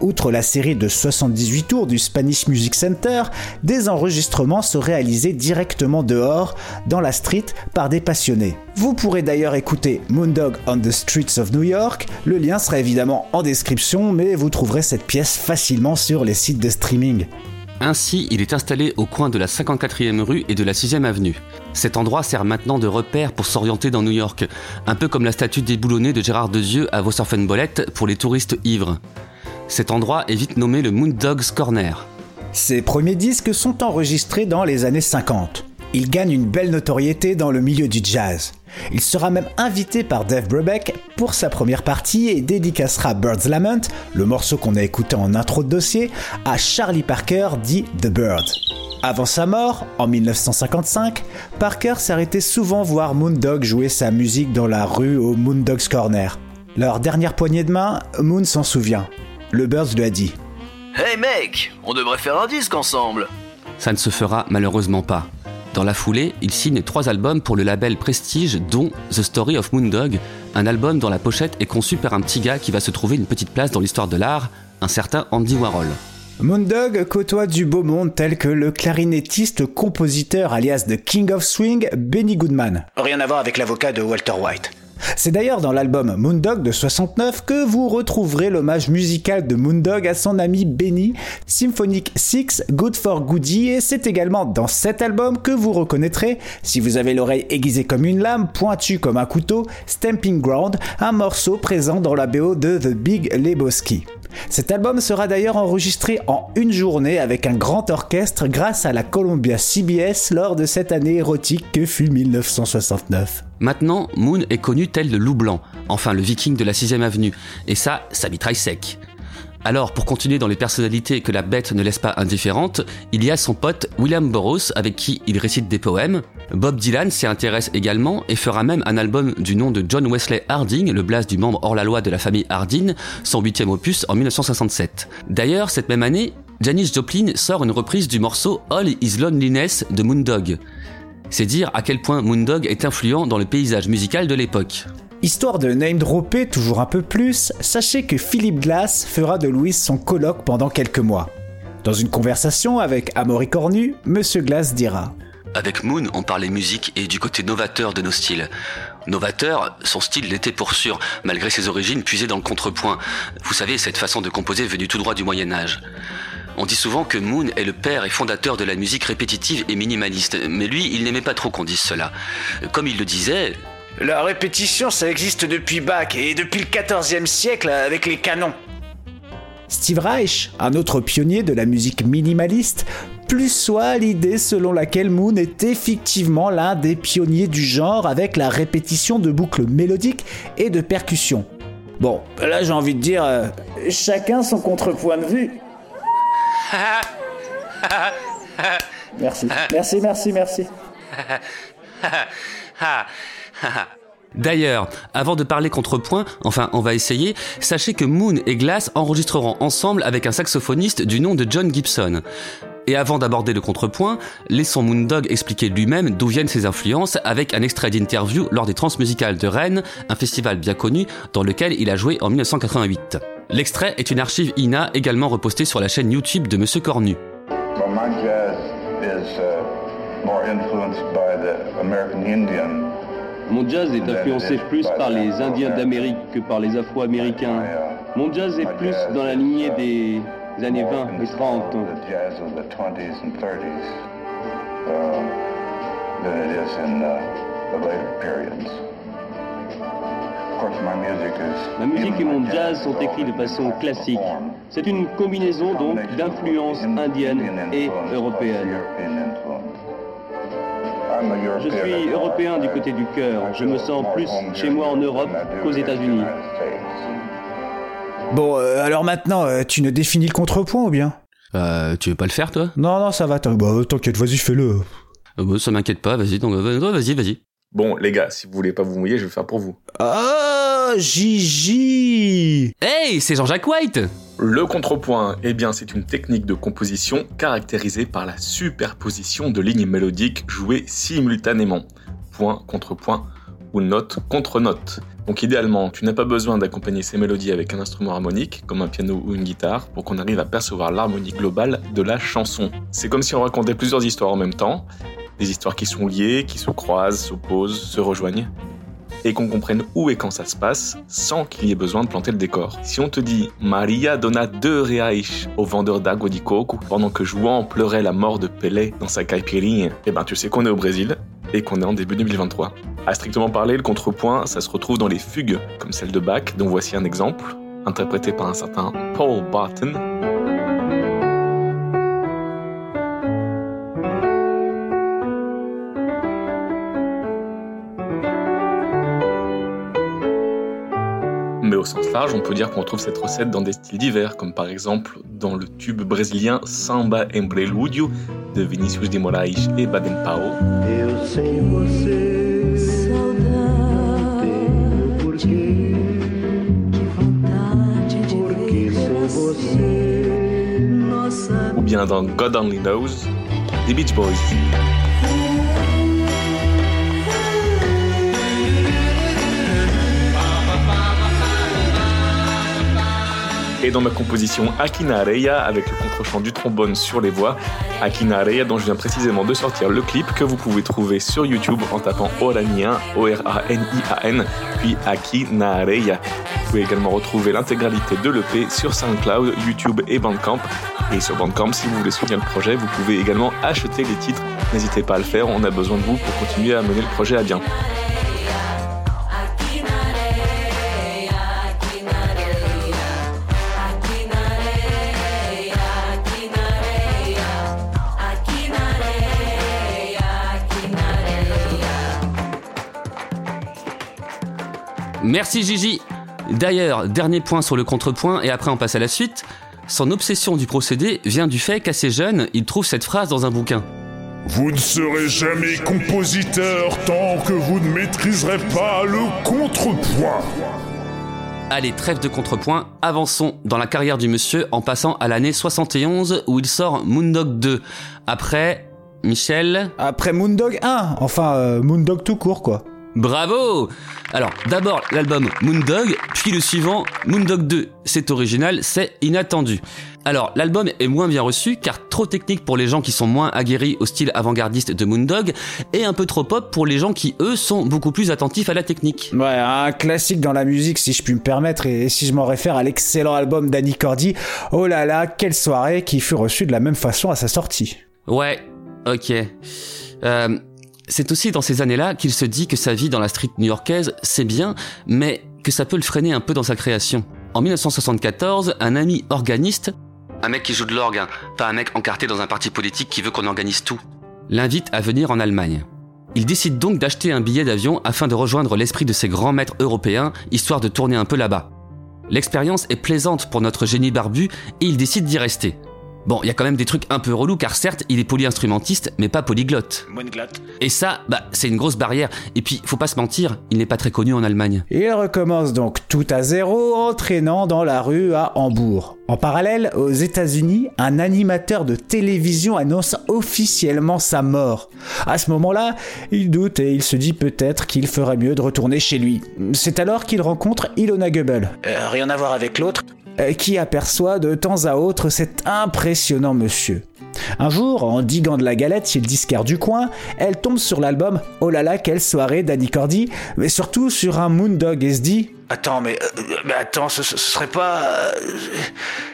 Outre la série de 78 tours du Spanish Music Center, des enregistrements se réalisaient directement dehors, dans la street, par des passionnés. Vous pourrez d'ailleurs écouter Moondog on the Streets of New York, le lien sera évidemment en description, mais vous trouverez cette pièce facilement sur les sites de streaming. Ainsi, il est installé au coin de la 54e rue et de la 6e avenue. Cet endroit sert maintenant de repère pour s'orienter dans New York, un peu comme la statue déboulonnée de Gérard Dezieux à Vaux-Surfenbolette pour les touristes ivres. Cet endroit est vite nommé le Moondog's Corner. Ses premiers disques sont enregistrés dans les années 50. Il gagne une belle notoriété dans le milieu du jazz. Il sera même invité par Dave Brubeck pour sa première partie et dédicacera Bird's Lament, le morceau qu'on a écouté en intro de dossier, à Charlie Parker dit The Bird. Avant sa mort, en 1955, Parker s'arrêtait souvent voir Moondog jouer sa musique dans la rue au Moondog's Corner. Leur dernière poignée de main, Moon s'en souvient. Le Birds lui a dit Hey mec, on devrait faire un disque ensemble Ça ne se fera malheureusement pas. Dans la foulée, il signe trois albums pour le label Prestige, dont The Story of Moondog, un album dont la pochette est conçue par un petit gars qui va se trouver une petite place dans l'histoire de l'art, un certain Andy Warhol. Moondog côtoie du beau monde tel que le clarinettiste compositeur alias The King of Swing, Benny Goodman. Rien à voir avec l'avocat de Walter White. C'est d'ailleurs dans l'album Moondog de 69 que vous retrouverez l'hommage musical de Moondog à son ami Benny, Symphonic 6, Good for Goody, et c'est également dans cet album que vous reconnaîtrez, si vous avez l'oreille aiguisée comme une lame, pointue comme un couteau, Stamping Ground, un morceau présent dans la BO de The Big Lebowski. Cet album sera d'ailleurs enregistré en une journée avec un grand orchestre grâce à la Columbia CBS lors de cette année érotique que fut 1969. Maintenant, Moon est connu tel le loup blanc, enfin le viking de la 6ème avenue, et ça, ça mitraille sec. Alors, pour continuer dans les personnalités que la bête ne laisse pas indifférentes, il y a son pote William Burroughs avec qui il récite des poèmes. Bob Dylan s'y intéresse également et fera même un album du nom de John Wesley Harding, le blast du membre hors-la-loi de la famille Harding, son huitième opus en 1967. D'ailleurs, cette même année, Janis Joplin sort une reprise du morceau All Is Loneliness de Moondog. C'est dire à quel point Moondog est influent dans le paysage musical de l'époque. Histoire de name dropper toujours un peu plus, sachez que Philip Glass fera de Louis son colloque pendant quelques mois. Dans une conversation avec Amaury Cornu, Monsieur Glass dira Avec Moon, on parlait musique et du côté novateur de nos styles. Novateur, son style l'était pour sûr, malgré ses origines puisées dans le contrepoint. Vous savez, cette façon de composer venue tout droit du Moyen Âge. On dit souvent que Moon est le père et fondateur de la musique répétitive et minimaliste, mais lui, il n'aimait pas trop qu'on dise cela. Comme il le disait, La répétition, ça existe depuis Bach et depuis le 14e siècle avec les canons. Steve Reich, un autre pionnier de la musique minimaliste, plus soit l'idée selon laquelle Moon est effectivement l'un des pionniers du genre avec la répétition de boucles mélodiques et de percussions. Bon, là j'ai envie de dire, euh, chacun son contrepoint de vue. Merci, merci, merci, merci. D'ailleurs, avant de parler contrepoint, enfin on va essayer, sachez que Moon et Glass enregistreront ensemble avec un saxophoniste du nom de John Gibson. Et avant d'aborder le contrepoint, laissons Moondog expliquer lui-même d'où viennent ses influences avec un extrait d'interview lors des Transmusicales de Rennes, un festival bien connu dans lequel il a joué en 1988. L'extrait est une archive INA également repostée sur la chaîne YouTube de Monsieur Cornu. Well, Mon jazz est influencé plus par les Indiens d'Amérique que par les Afro-Américains. Mon jazz est plus dans la lignée des années 20 et 30. The jazz of the 20s and 30s uh, uh, Ma musique et mon jazz sont écrits de façon classique. C'est une combinaison donc d'influences indiennes et européennes. Je suis européen du côté du cœur. Je me sens plus chez moi en Europe qu'aux États-Unis. Bon, euh, alors maintenant, euh, tu ne définis le contrepoint ou bien? Euh, tu veux pas le faire toi? Non, non, ça va, bah, t'inquiète, vas-y, fais-le. Euh, bah, Ça m'inquiète pas, vas-y, donc vas-y, vas-y. Bon, les gars, si vous voulez pas vous mouiller, je vais le faire pour vous. Oh, Gigi Hey, c'est Jean-Jacques White Le contrepoint, eh bien, c'est une technique de composition caractérisée par la superposition de lignes mélodiques jouées simultanément. Point contre point ou note contre note. Donc idéalement, tu n'as pas besoin d'accompagner ces mélodies avec un instrument harmonique, comme un piano ou une guitare, pour qu'on arrive à percevoir l'harmonie globale de la chanson. C'est comme si on racontait plusieurs histoires en même temps, des histoires qui sont liées, qui se croisent, s'opposent, se rejoignent, et qu'on comprenne où et quand ça se passe, sans qu'il y ait besoin de planter le décor. Si on te dit Maria donna deux reais au vendeur d'água de coco pendant que Juan pleurait la mort de Pelé dans sa caipirinha, eh ben tu sais qu'on est au Brésil et qu'on est en début 2023. À strictement parler, le contrepoint, ça se retrouve dans les fugues, comme celle de Bach, dont voici un exemple, interprété par un certain Paul Barton. Mais au sens large, on peut dire qu'on trouve cette recette dans des styles divers, comme par exemple dans le tube brésilien Samba em Preludio de Vinicius de Moraes et Baden Powell. Ou bien dans God Only Knows des Beach Boys. Et dans ma composition Akina Areya avec le contre-chant du trombone sur les voix, Akina Areya dont je viens précisément de sortir le clip que vous pouvez trouver sur YouTube en tapant Oranian, O-R-A-N-I-A-N, puis Akina Areya. Vous pouvez également retrouver l'intégralité de l'EP sur SoundCloud, YouTube et Bandcamp. Et sur Bandcamp, si vous voulez soutenir le projet, vous pouvez également acheter les titres. N'hésitez pas à le faire, on a besoin de vous pour continuer à mener le projet à bien. Merci Gigi. D'ailleurs, dernier point sur le contrepoint et après on passe à la suite. Son obsession du procédé vient du fait qu'assez jeune, il trouve cette phrase dans un bouquin. Vous ne serez jamais compositeur tant que vous ne maîtriserez pas le contrepoint. Allez, trêve de contrepoint, avançons dans la carrière du monsieur en passant à l'année 71 où il sort Moondog 2. Après, Michel Après Moondog 1, enfin euh, Moondog tout court quoi. Bravo Alors, d'abord l'album Moondog, puis le suivant Moondog 2. C'est original, c'est inattendu. Alors, l'album est moins bien reçu car trop technique pour les gens qui sont moins aguerris au style avant-gardiste de Moondog et un peu trop pop pour les gens qui, eux, sont beaucoup plus attentifs à la technique. Ouais, un classique dans la musique si je puis me permettre et si je m'en réfère à l'excellent album d'Annie Cordy, oh là là, quelle soirée qui fut reçue de la même façon à sa sortie. Ouais, ok. Euh, c'est aussi dans ces années-là qu'il se dit que sa vie dans la street new-yorkaise, c'est bien, mais que ça peut le freiner un peu dans sa création. En 1974, un ami organiste, un mec qui joue de l'orgue, hein, pas un mec encarté dans un parti politique qui veut qu'on organise tout, l'invite à venir en Allemagne. Il décide donc d'acheter un billet d'avion afin de rejoindre l'esprit de ses grands maîtres européens, histoire de tourner un peu là-bas. L'expérience est plaisante pour notre génie barbu et il décide d'y rester. Bon, il y a quand même des trucs un peu relous car certes, il est polyinstrumentiste, mais pas polyglotte. Et ça, bah, c'est une grosse barrière. Et puis, faut pas se mentir, il n'est pas très connu en Allemagne. Il recommence donc tout à zéro en traînant dans la rue à Hambourg. En parallèle, aux États-Unis, un animateur de télévision annonce officiellement sa mort. À ce moment-là, il doute et il se dit peut-être qu'il ferait mieux de retourner chez lui. C'est alors qu'il rencontre Ilona Goebel. Euh, rien à voir avec l'autre qui aperçoit de temps à autre cet impressionnant monsieur. Un jour, en diguant de la galette chez le disquaire du coin, elle tombe sur l'album Oh là là, quelle soirée d'Annie Cordy, mais surtout sur un Moondog et se dit Attends, mais, euh, mais attends, ce, ce serait pas. euh,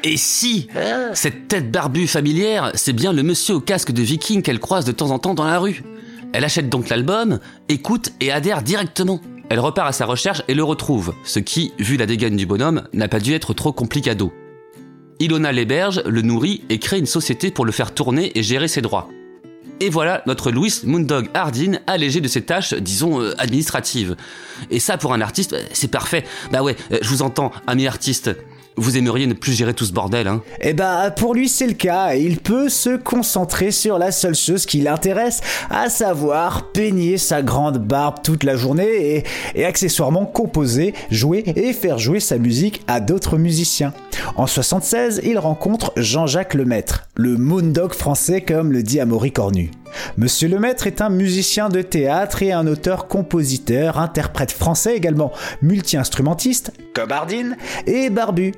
Et si Cette tête barbue familière, c'est bien le monsieur au casque de viking qu'elle croise de temps en temps dans la rue. Elle achète donc l'album, écoute et adhère directement. Elle repart à sa recherche et le retrouve, ce qui, vu la dégaine du bonhomme, n'a pas dû être trop complicado. Ilona l'héberge, le nourrit et crée une société pour le faire tourner et gérer ses droits. Et voilà notre Louis Moondog Hardin allégé de ses tâches, disons, euh, administratives. Et ça, pour un artiste, euh, c'est parfait. Bah ouais, euh, je vous entends, ami artiste. Vous aimeriez ne plus gérer tout ce bordel, hein Eh bah, pour lui, c'est le cas. Il peut se concentrer sur la seule chose qui l'intéresse, à savoir peigner sa grande barbe toute la journée et, accessoirement composer, jouer et faire jouer sa musique à d'autres musiciens. En 76, il rencontre Jean-Jacques Lemaître, le Moondog français comme le dit Amaury Cornu. Monsieur Lemaître est un musicien de théâtre et un auteur-compositeur, interprète français également, multi-instrumentiste, Comme Hardin et barbu.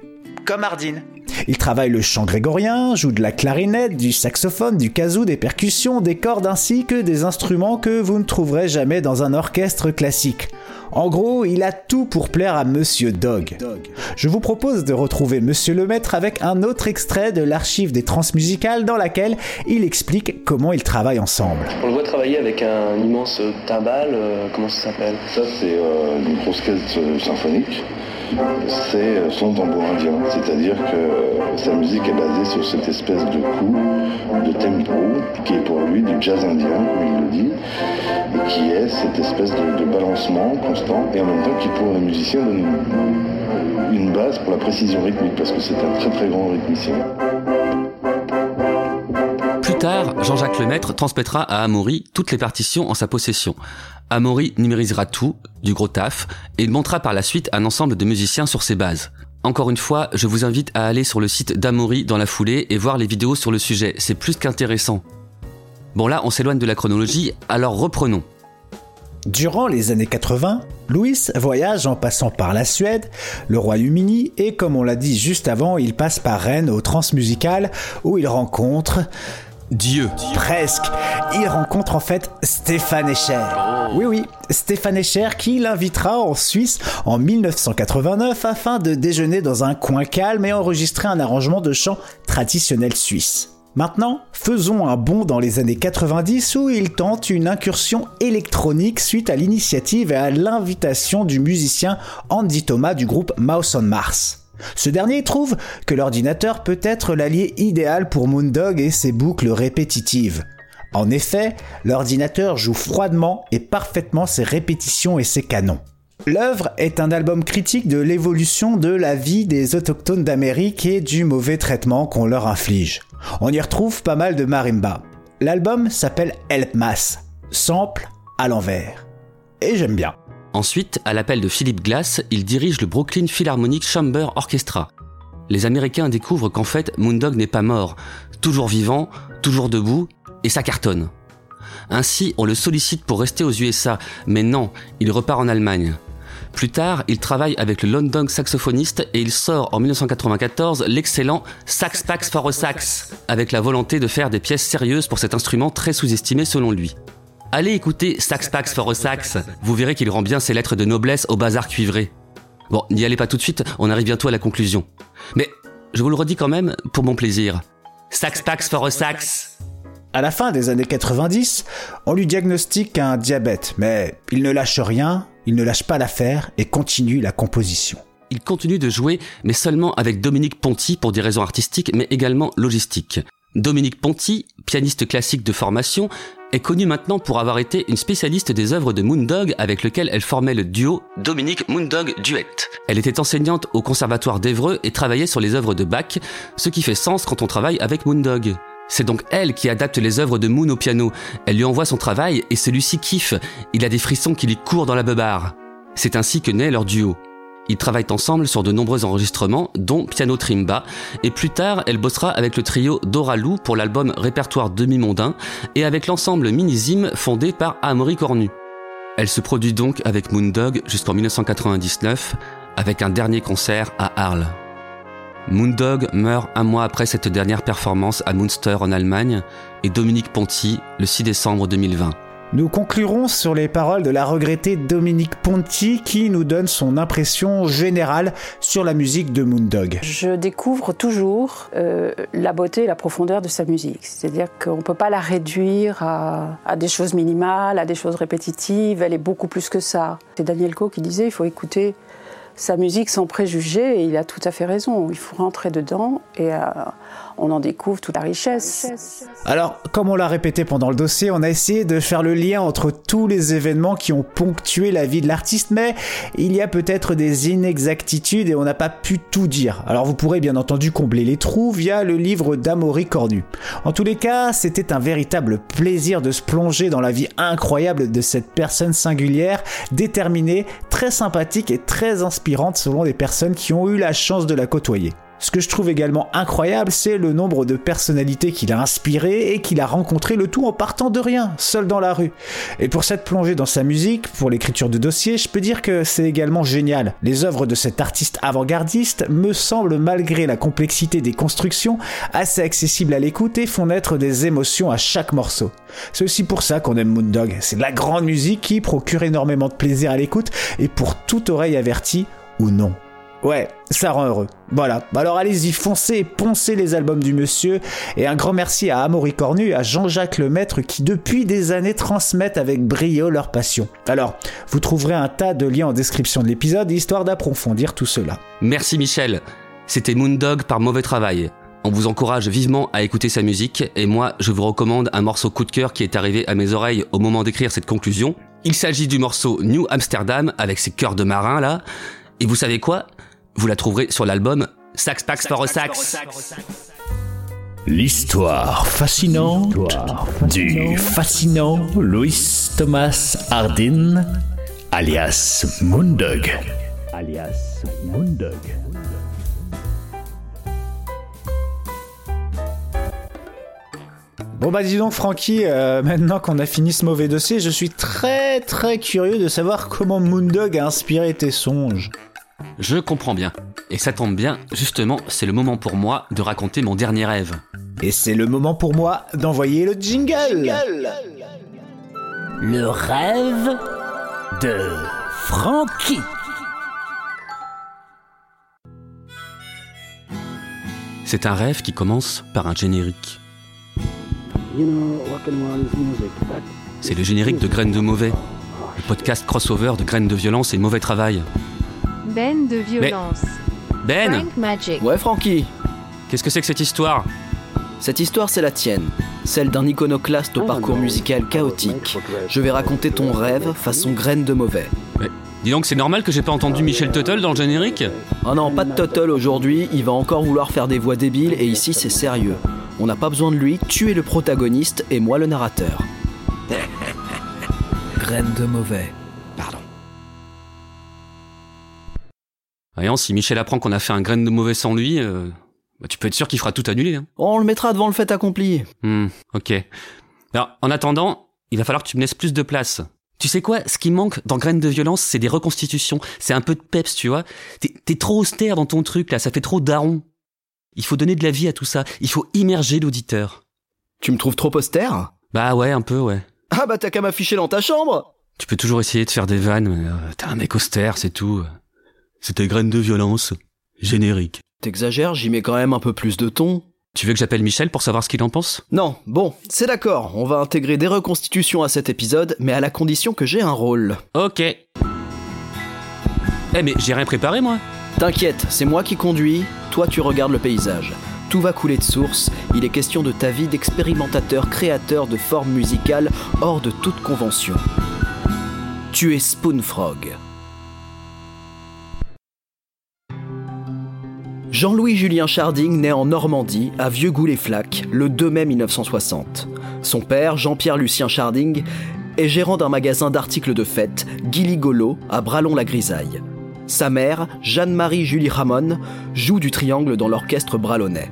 Comme Hardin. Il travaille le chant grégorien, joue de la clarinette, du saxophone, du kazoo, des percussions, des cordes ainsi que des instruments que vous ne trouverez jamais dans un orchestre classique. En gros, il a tout pour plaire à Monsieur Dog. Je vous propose de retrouver Monsieur Lemaître avec un autre extrait de l'archive des transmusicales dans laquelle il explique comment ils travaillent ensemble. On le voit travailler avec un immense timbal, euh, comment ça s'appelle? Ça, c'est euh, une grosse caisse euh, symphonique. C'est euh, son tambour indien, c'est-à-dire que euh, sa musique est basée sur cette espèce de coup, de tempo, qui est pour lui du jazz indien, comme il le dit, et qui est cette espèce de, balancement constant, et en même temps qui pour les musiciens donne une, une base pour la précision rythmique, parce que c'est un très très grand rythmicien. Plus tard, Jean-Jacques Lemaître transmettra à Amaury toutes les partitions en sa possession. Amaury numérisera tout, du gros taf, et il montera par la suite un ensemble de musiciens sur ses bases. Encore une fois, je vous invite à aller sur le site d'Amaury dans la foulée et voir les vidéos sur le sujet, c'est plus qu'intéressant. Bon là, on s'éloigne de la chronologie, alors reprenons. Durant les années 80, Louis voyage en passant par la Suède, le Royaume-Uni et comme on l'a dit juste avant, il passe par Rennes au Transmusical où il rencontre Dieu. Presque. Il rencontre en fait Stéphane Escher. Oui, oui, Stéphane Escher qui l'invitera en Suisse en 1989 afin de déjeuner dans un coin calme et enregistrer un arrangement de chant traditionnel suisse. Maintenant, faisons un bond dans les années 90 où il tente une incursion électronique suite à l'initiative et à l'invitation du musicien Andy Thomas du groupe Mouse on Mars. Ce dernier trouve que l'ordinateur peut être l'allié idéal pour Moondog et ses boucles répétitives. En effet, l'ordinateur joue froidement et parfaitement ses répétitions et ses canons. L'œuvre est un album critique de l'évolution de la vie des autochtones d'Amérique et du mauvais traitement qu'on leur inflige. On y retrouve pas mal de marimba. L'album s'appelle Help Mass, sample à l'envers. Et j'aime bien. Ensuite, à l'appel de Philip Glass, il dirige le Brooklyn Philharmonic Chamber Orchestra. Les Américains découvrent qu'en fait, Moondog n'est pas mort, toujours vivant, toujours debout, et ça cartonne. Ainsi, on le sollicite pour rester aux USA, mais non, il repart en Allemagne. Plus tard, il travaille avec le London saxophoniste et il sort en 1994 l'excellent Sax Pax for a Sax, avec la volonté de faire des pièces sérieuses pour cet instrument très sous-estimé selon lui. Allez écouter Sax Pax for a Sax, vous verrez qu'il rend bien ses lettres de noblesse au bazar cuivré. Bon, n'y allez pas tout de suite, on arrive bientôt à la conclusion. Mais je vous le redis quand même pour mon plaisir. Sax Pax for a Sax. À la fin des années 90, on lui diagnostique un diabète, mais il ne lâche rien, il ne lâche pas l'affaire et continue la composition. Il continue de jouer, mais seulement avec Dominique Ponty pour des raisons artistiques, mais également logistiques. Dominique Ponty, pianiste classique de formation, est connue maintenant pour avoir été une spécialiste des œuvres de Moondog avec lequel elle formait le duo Dominique Moondog Duet. Elle était enseignante au conservatoire d'Evreux et travaillait sur les œuvres de Bach, ce qui fait sens quand on travaille avec Moondog. C'est donc elle qui adapte les œuvres de Moon au piano. Elle lui envoie son travail et celui-ci kiffe. Il a des frissons qui lui courent dans la beubare. C'est ainsi que naît leur duo. Ils travaillent ensemble sur de nombreux enregistrements, dont Piano Trimba, et plus tard, elle bossera avec le trio Dora Lou pour l'album Répertoire demi-mondain, et avec l'ensemble Minizime fondé par Amory Cornu. Elle se produit donc avec Moondog jusqu'en 1999, avec un dernier concert à Arles. Moondog meurt un mois après cette dernière performance à Münster en Allemagne, et Dominique Ponty le 6 décembre 2020. Nous conclurons sur les paroles de la regrettée Dominique Ponty qui nous donne son impression générale sur la musique de Moondog. Je découvre toujours euh, la beauté et la profondeur de sa musique. C'est-à-dire qu'on ne peut pas la réduire à, des choses minimales, à des choses répétitives. Elle est beaucoup plus que ça. C'est Daniel Coe qui disait il faut écouter sa musique sans préjugés et il a tout à fait raison. Il faut rentrer dedans et euh, on en découvre toute la richesse. Alors, comme on l'a répété pendant le dossier, on a essayé de faire le lien entre tous les événements qui ont ponctué la vie de l'artiste, mais il y a peut-être des inexactitudes et on n'a pas pu tout dire. Alors vous pourrez bien entendu combler les trous via le livre d'Amaury Cornu. En tous les cas, c'était un véritable plaisir de se plonger dans la vie incroyable de cette personne singulière, déterminée, très sympathique et très inspirante selon les personnes qui ont eu la chance de la côtoyer. Ce que je trouve également incroyable, c'est le nombre de personnalités qu'il a inspirées et qu'il a rencontrées, le tout en partant de rien, seul dans la rue. Et pour cette plongée dans sa musique, pour l'écriture de dossiers, je peux dire que c'est également génial. Les œuvres de cet artiste avant-gardiste me semblent, malgré la complexité des constructions, assez accessibles à l'écoute et font naître des émotions à chaque morceau. C'est aussi pour ça qu'on aime Moondog. C'est la grande musique qui procure énormément de plaisir à l'écoute et pour toute oreille avertie ou non. Ouais, ça rend heureux. Voilà. Alors allez-y, foncez, poncez les albums du monsieur. Et un grand merci à Amaury Cornu et à Jean-Jacques Lemaître qui depuis des années transmettent avec brio leur passion. Alors, vous trouverez un tas de liens en description de l'épisode histoire d'approfondir tout cela. Merci Michel. C'était Moondog par mauvais travail. On vous encourage vivement à écouter sa musique et moi je vous recommande un morceau coup de cœur qui est arrivé à mes oreilles au moment d'écrire cette conclusion. Il s'agit du morceau New Amsterdam avec ses chœurs de marin là. Et vous savez quoi? Vous la trouverez sur l'album Sax Pax for a Sax. L'histoire fascinante du fascinant Louis Thomas Hardin, alias Moondog. Alias Moondog. Bon bah dis donc Francky, euh, maintenant qu'on a fini ce mauvais dossier, je suis très très curieux de savoir comment Moondog a inspiré tes songes. Je comprends bien. Et ça tombe bien, justement, c'est le moment pour moi de raconter mon dernier rêve. Et c'est le moment pour moi d'envoyer le jingle. Le rêve de Francky. C'est un rêve qui commence par un générique. C'est le générique de Graines de Mauvais, le podcast crossover de Graines de Violence et Mauvais Travail. Ben de violence. Ben Frank Magic. Ouais, Francky. Qu'est-ce que c'est que cette histoire? Cette histoire, c'est la tienne. Celle d'un iconoclaste au parcours musical chaotique. Je vais raconter ton rêve façon graine de mauvais. Mais dis donc, c'est normal que j'ai pas entendu Michel Tuttle dans le générique? Oh non, pas de Tuttle aujourd'hui, il va encore vouloir faire des voix débiles et ici c'est sérieux. On n'a pas besoin de lui, tu es le protagoniste et moi le narrateur. graine de mauvais. Voyons, si Michel apprend qu'on a fait un graine de mauvais sans lui, euh, bah, tu peux être sûr qu'il fera tout annuler. Hein. On le mettra devant le fait accompli. Hmm, ok. Alors, en attendant, il va falloir que tu me laisses plus de place. Tu sais quoi Ce qui manque dans Graines de violence, c'est des reconstitutions. C'est un peu de peps, tu vois. T'es, t'es trop austère dans ton truc, là. Ça fait trop daron. Il faut donner de la vie à tout ça. Il faut immerger l'auditeur. Tu me trouves trop austère? Bah ouais, un peu, ouais. Ah bah t'as qu'à m'afficher dans ta chambre Tu peux toujours essayer de faire des vannes, mais euh, t'es un mec austère, c'est tout. C'était Graines de violence. Générique. T'exagères, j'y mets quand même un peu plus de ton. Tu veux que j'appelle Michel pour savoir ce qu'il en pense? Non, bon, c'est d'accord, on va intégrer des reconstitutions à cet épisode, mais à la condition que j'ai un rôle. Ok. Eh mais j'ai rien préparé moi T'inquiète, c'est moi qui conduis, toi tu regardes le paysage. Tout va couler de source, il est question de ta vie d'expérimentateur créateur de formes musicales hors de toute convention. Tu es Spoonfrog. Jean-Louis Julien Charding naît en Normandie, à Vieux-Goût-les-Flaques, le 2 mai 1960. Son père, Jean-Pierre Lucien Charding, est gérant d'un magasin d'articles de fête, Guiligolo, à Bralon-la-Grisaille. Sa mère, Jeanne-Marie Julie Ramon, joue du triangle dans l'orchestre bralonnais.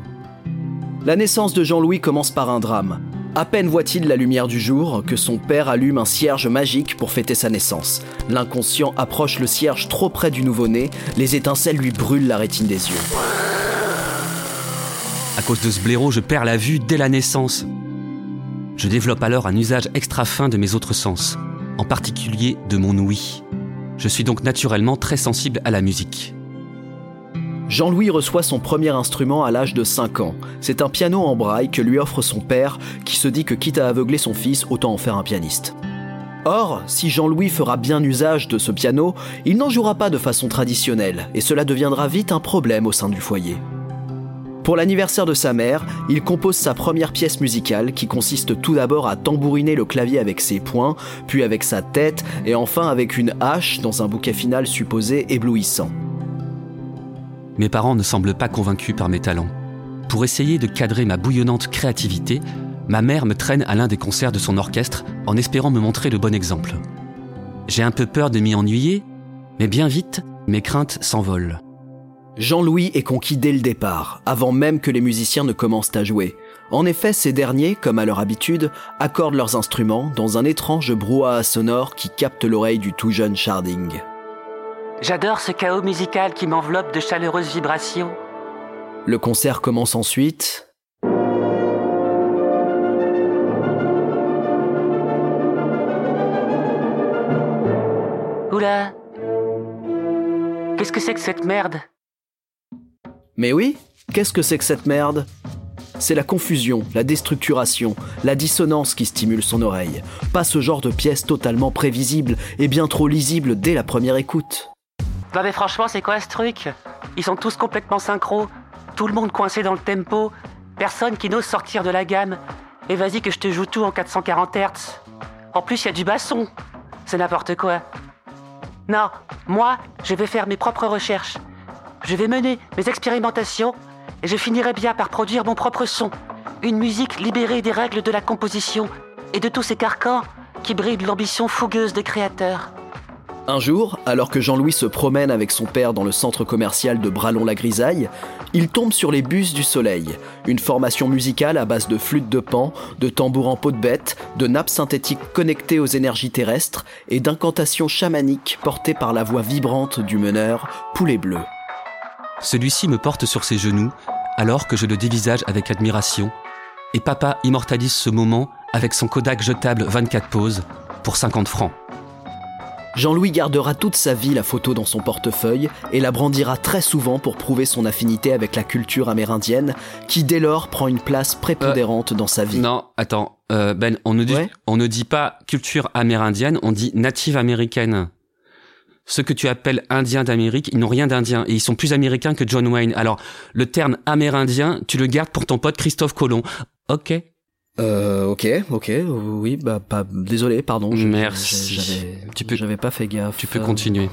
La naissance de Jean-Louis commence par un drame. À peine voit-il la lumière du jour que son père allume un cierge magique pour fêter sa naissance. L'inconscient approche le cierge trop près du nouveau-né, les étincelles lui brûlent la rétine des yeux. À cause de ce blaireau, je perds la vue dès la naissance. Je développe alors un usage extra fin de mes autres sens, en particulier de mon ouïe. Je suis donc naturellement très sensible à la musique. Jean-Louis reçoit son premier instrument à l'âge de 5 ans. C'est un piano en braille que lui offre son père, qui se dit que quitte à aveugler son fils, autant en faire un pianiste. Or, si Jean-Louis fera bien usage de ce piano, il n'en jouera pas de façon traditionnelle, et cela deviendra vite un problème au sein du foyer. Pour l'anniversaire de sa mère, il compose sa première pièce musicale qui consiste tout d'abord à tambouriner le clavier avec ses poings, puis avec sa tête, et enfin avec une hache dans un bouquet final supposé éblouissant. Mes parents ne semblent pas convaincus par mes talents. Pour essayer de cadrer ma bouillonnante créativité, ma mère me traîne à l'un des concerts de son orchestre en espérant me montrer le bon exemple. J'ai un peu peur de m'y ennuyer, mais bien vite, mes craintes s'envolent. Jean-Louis est conquis dès le départ, avant même que les musiciens ne commencent à jouer. En effet, ces derniers, comme à leur habitude, accordent leurs instruments dans un étrange brouhaha sonore qui capte l'oreille du tout jeune Charding. J'adore ce chaos musical qui m'enveloppe de chaleureuses vibrations. Le concert commence ensuite. Oula Qu'est-ce que c'est que cette merde? Mais oui, qu'est-ce que c'est que cette merde? C'est la confusion, la déstructuration, la dissonance qui stimule son oreille. Pas ce genre de pièce totalement prévisible et bien trop lisible dès la première écoute. Non mais franchement, c'est quoi ce truc? Ils sont tous complètement synchro, tout le monde coincé dans le tempo, personne qui n'ose sortir de la gamme. Et vas-y que je te joue tout en 440 Hz. En plus, il y a du basson. C'est n'importe quoi. Non, moi, je vais faire mes propres recherches. Je vais mener mes expérimentations et je finirai bien par produire mon propre son. Une musique libérée des règles de la composition et de tous ces carcans qui brident l'ambition fougueuse des créateurs. Un jour, alors que Jean-Louis se promène avec son père dans le centre commercial de Bralon-la-Grisaille, il tombe sur les Bus du Soleil, une formation musicale à base de flûtes de pan, de tambours en peau de bête, de nappes synthétiques connectées aux énergies terrestres et d'incantations chamaniques portées par la voix vibrante du meneur Poulet Bleu. Celui-ci me porte sur ses genoux alors que je le dévisage avec admiration et papa immortalise ce moment avec son Kodak jetable 24 poses pour 50 francs. Jean-Louis gardera toute sa vie la photo dans son portefeuille et la brandira très souvent pour prouver son affinité avec la culture amérindienne, qui dès lors prend une place prépondérante dans sa vie. Non, attends, euh, Ben, on ne, dit, on ne dit pas culture amérindienne, on dit native américaine. Ceux que tu appelles indiens d'Amérique, ils n'ont rien d'indien et ils sont plus américains que John Wayne. Alors, le terme amérindien, tu le gardes pour ton pote Christophe Colomb. Ok. Euh, ok, ok, oui, bah, pas, désolé, pardon. je- Merci. J'avais, Tu peux- j'avais pas fait gaffe. Tu peux continuer.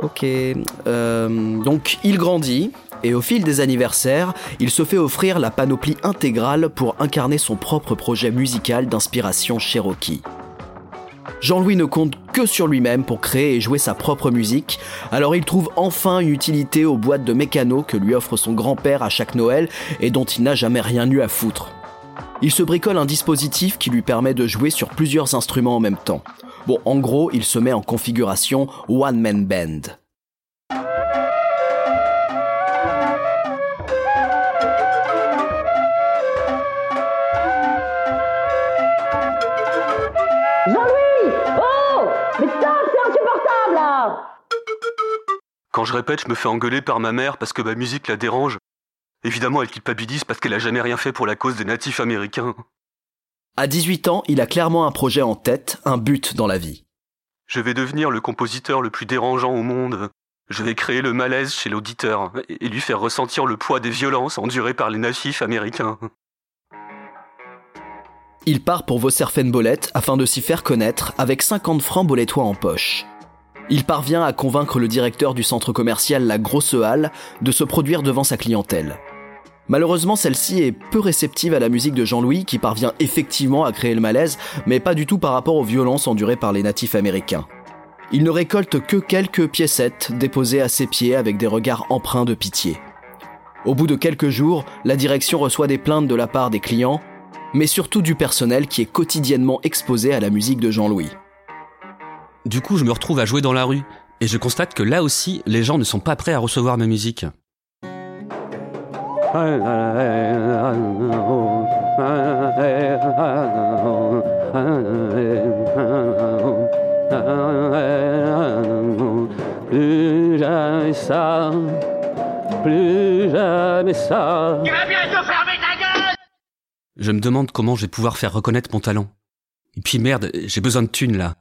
Ok. Euh, donc il grandit et au fil des anniversaires, il se fait offrir la panoplie intégrale pour incarner son propre projet musical d'inspiration Cherokee. Jean-Louis ne compte que sur lui-même pour créer et jouer sa propre musique, alors il trouve enfin une utilité aux boîtes de mécano que lui offre son grand-père à chaque Noël et dont il n'a jamais rien eu à foutre. Il se bricole un dispositif qui lui permet de jouer sur plusieurs instruments en même temps. Bon, en gros, il se met en configuration One Man Band. Jean-Louis Oh Mais putain, c'est insupportable là Quand je répète, je me fais engueuler par ma mère parce que ma musique la dérange. Évidemment, elle culpabilise parce qu'elle a jamais rien fait pour la cause des natifs américains. À 18 ans, il a clairement un projet en tête, un but dans la vie. Je vais devenir le compositeur le plus dérangeant au monde. Je vais créer le malaise chez l'auditeur et lui faire ressentir le poids des violences endurées par les natifs américains. Il part pour Vosserfenbollet afin de s'y faire connaître avec 50 francs bolettois en poche. Il parvient à convaincre le directeur du centre commercial La Grosse Halle de se produire devant sa clientèle. Malheureusement, celle-ci est peu réceptive à la musique de Jean-Louis qui parvient effectivement à créer le malaise, mais pas du tout par rapport aux violences endurées par les natifs américains. Il ne récolte que quelques piécettes déposées à ses pieds avec des regards empreints de pitié. Au bout de quelques jours, la direction reçoit des plaintes de la part des clients, mais surtout du personnel qui est quotidiennement exposé à la musique de Jean-Louis. Du coup, je me retrouve à jouer dans la rue et je constate que là aussi, les gens ne sont pas prêts à recevoir ma musique. Plus jamais ça, plus jamais ça. Tu vas bientôt fermer ta gueule Je me demande comment je vais pouvoir faire reconnaître mon talent. Et puis merde, j'ai besoin de thunes là.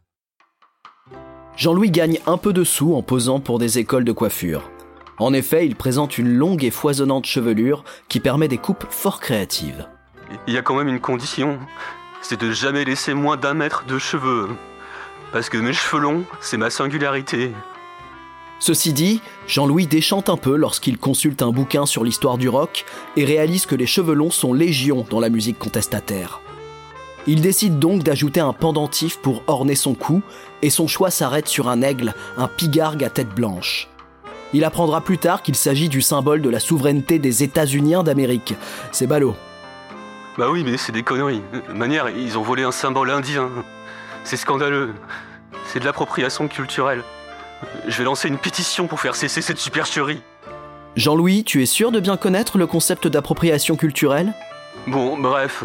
Jean-Louis gagne un peu de sous en posant pour des écoles de coiffure. En effet, il présente une longue et foisonnante chevelure qui permet des coupes fort créatives. Il y a quand même une condition, c'est de jamais laisser moins d'un mètre de cheveux. Parce que mes cheveux longs, c'est ma singularité. Ceci dit, Jean-Louis déchante un peu lorsqu'il consulte un bouquin sur l'histoire du rock et réalise que les cheveux longs sont légion dans la musique contestataire. Il décide donc d'ajouter un pendentif pour orner son cou et son choix s'arrête sur un aigle, un pigargue à tête blanche. Il apprendra plus tard qu'il s'agit du symbole de la souveraineté des États-Unis d'Amérique. C'est ballot. Bah oui, mais c'est des conneries. De manière, ils ont volé un symbole indien. C'est scandaleux. C'est de l'appropriation culturelle. Je vais lancer une pétition pour faire cesser cette supercherie. Jean-Louis, tu es sûr de bien connaître le concept d'appropriation culturelle? Bon, bref.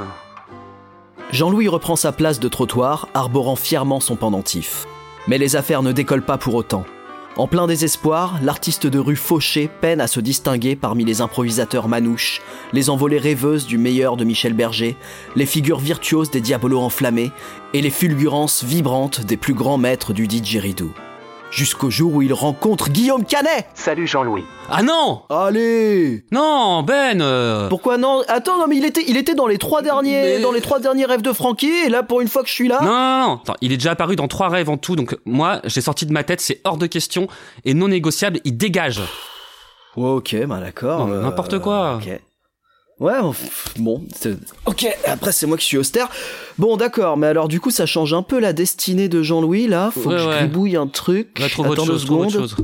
Jean-Louis reprend sa place de trottoir, arborant fièrement son pendentif. Mais les affaires ne décollent pas pour autant. En plein désespoir, l'artiste de rue Fauché peine à se distinguer parmi les improvisateurs manouches, les envolées rêveuses du meilleur de Michel Berger, les figures virtuoses des diabolos enflammés et les fulgurances vibrantes des plus grands maîtres du didgeridoo. Jusqu'au jour où il rencontre Guillaume Canet Salut Jean-Louis. Ah non Allez Non, Ben euh, Pourquoi non? Attends, non mais il était, il était dans les trois derniers, dans les trois derniers rêves de Francky et là pour une fois que je suis là? Non, non, non, Attends, il est déjà apparu dans trois rêves en tout, donc moi, j'ai sorti de ma tête, c'est hors de question et non négociable, il dégage. Ouais, ok, bah d'accord. Non, euh, N'importe quoi. ok. Ouais, bon, ok, après c'est moi qui suis austère. Bon, d'accord, mais alors du coup ça change un peu la destinée de Jean-Louis là. Faut que je gribouille un truc. Va trouver autre chose, trouve autre chose.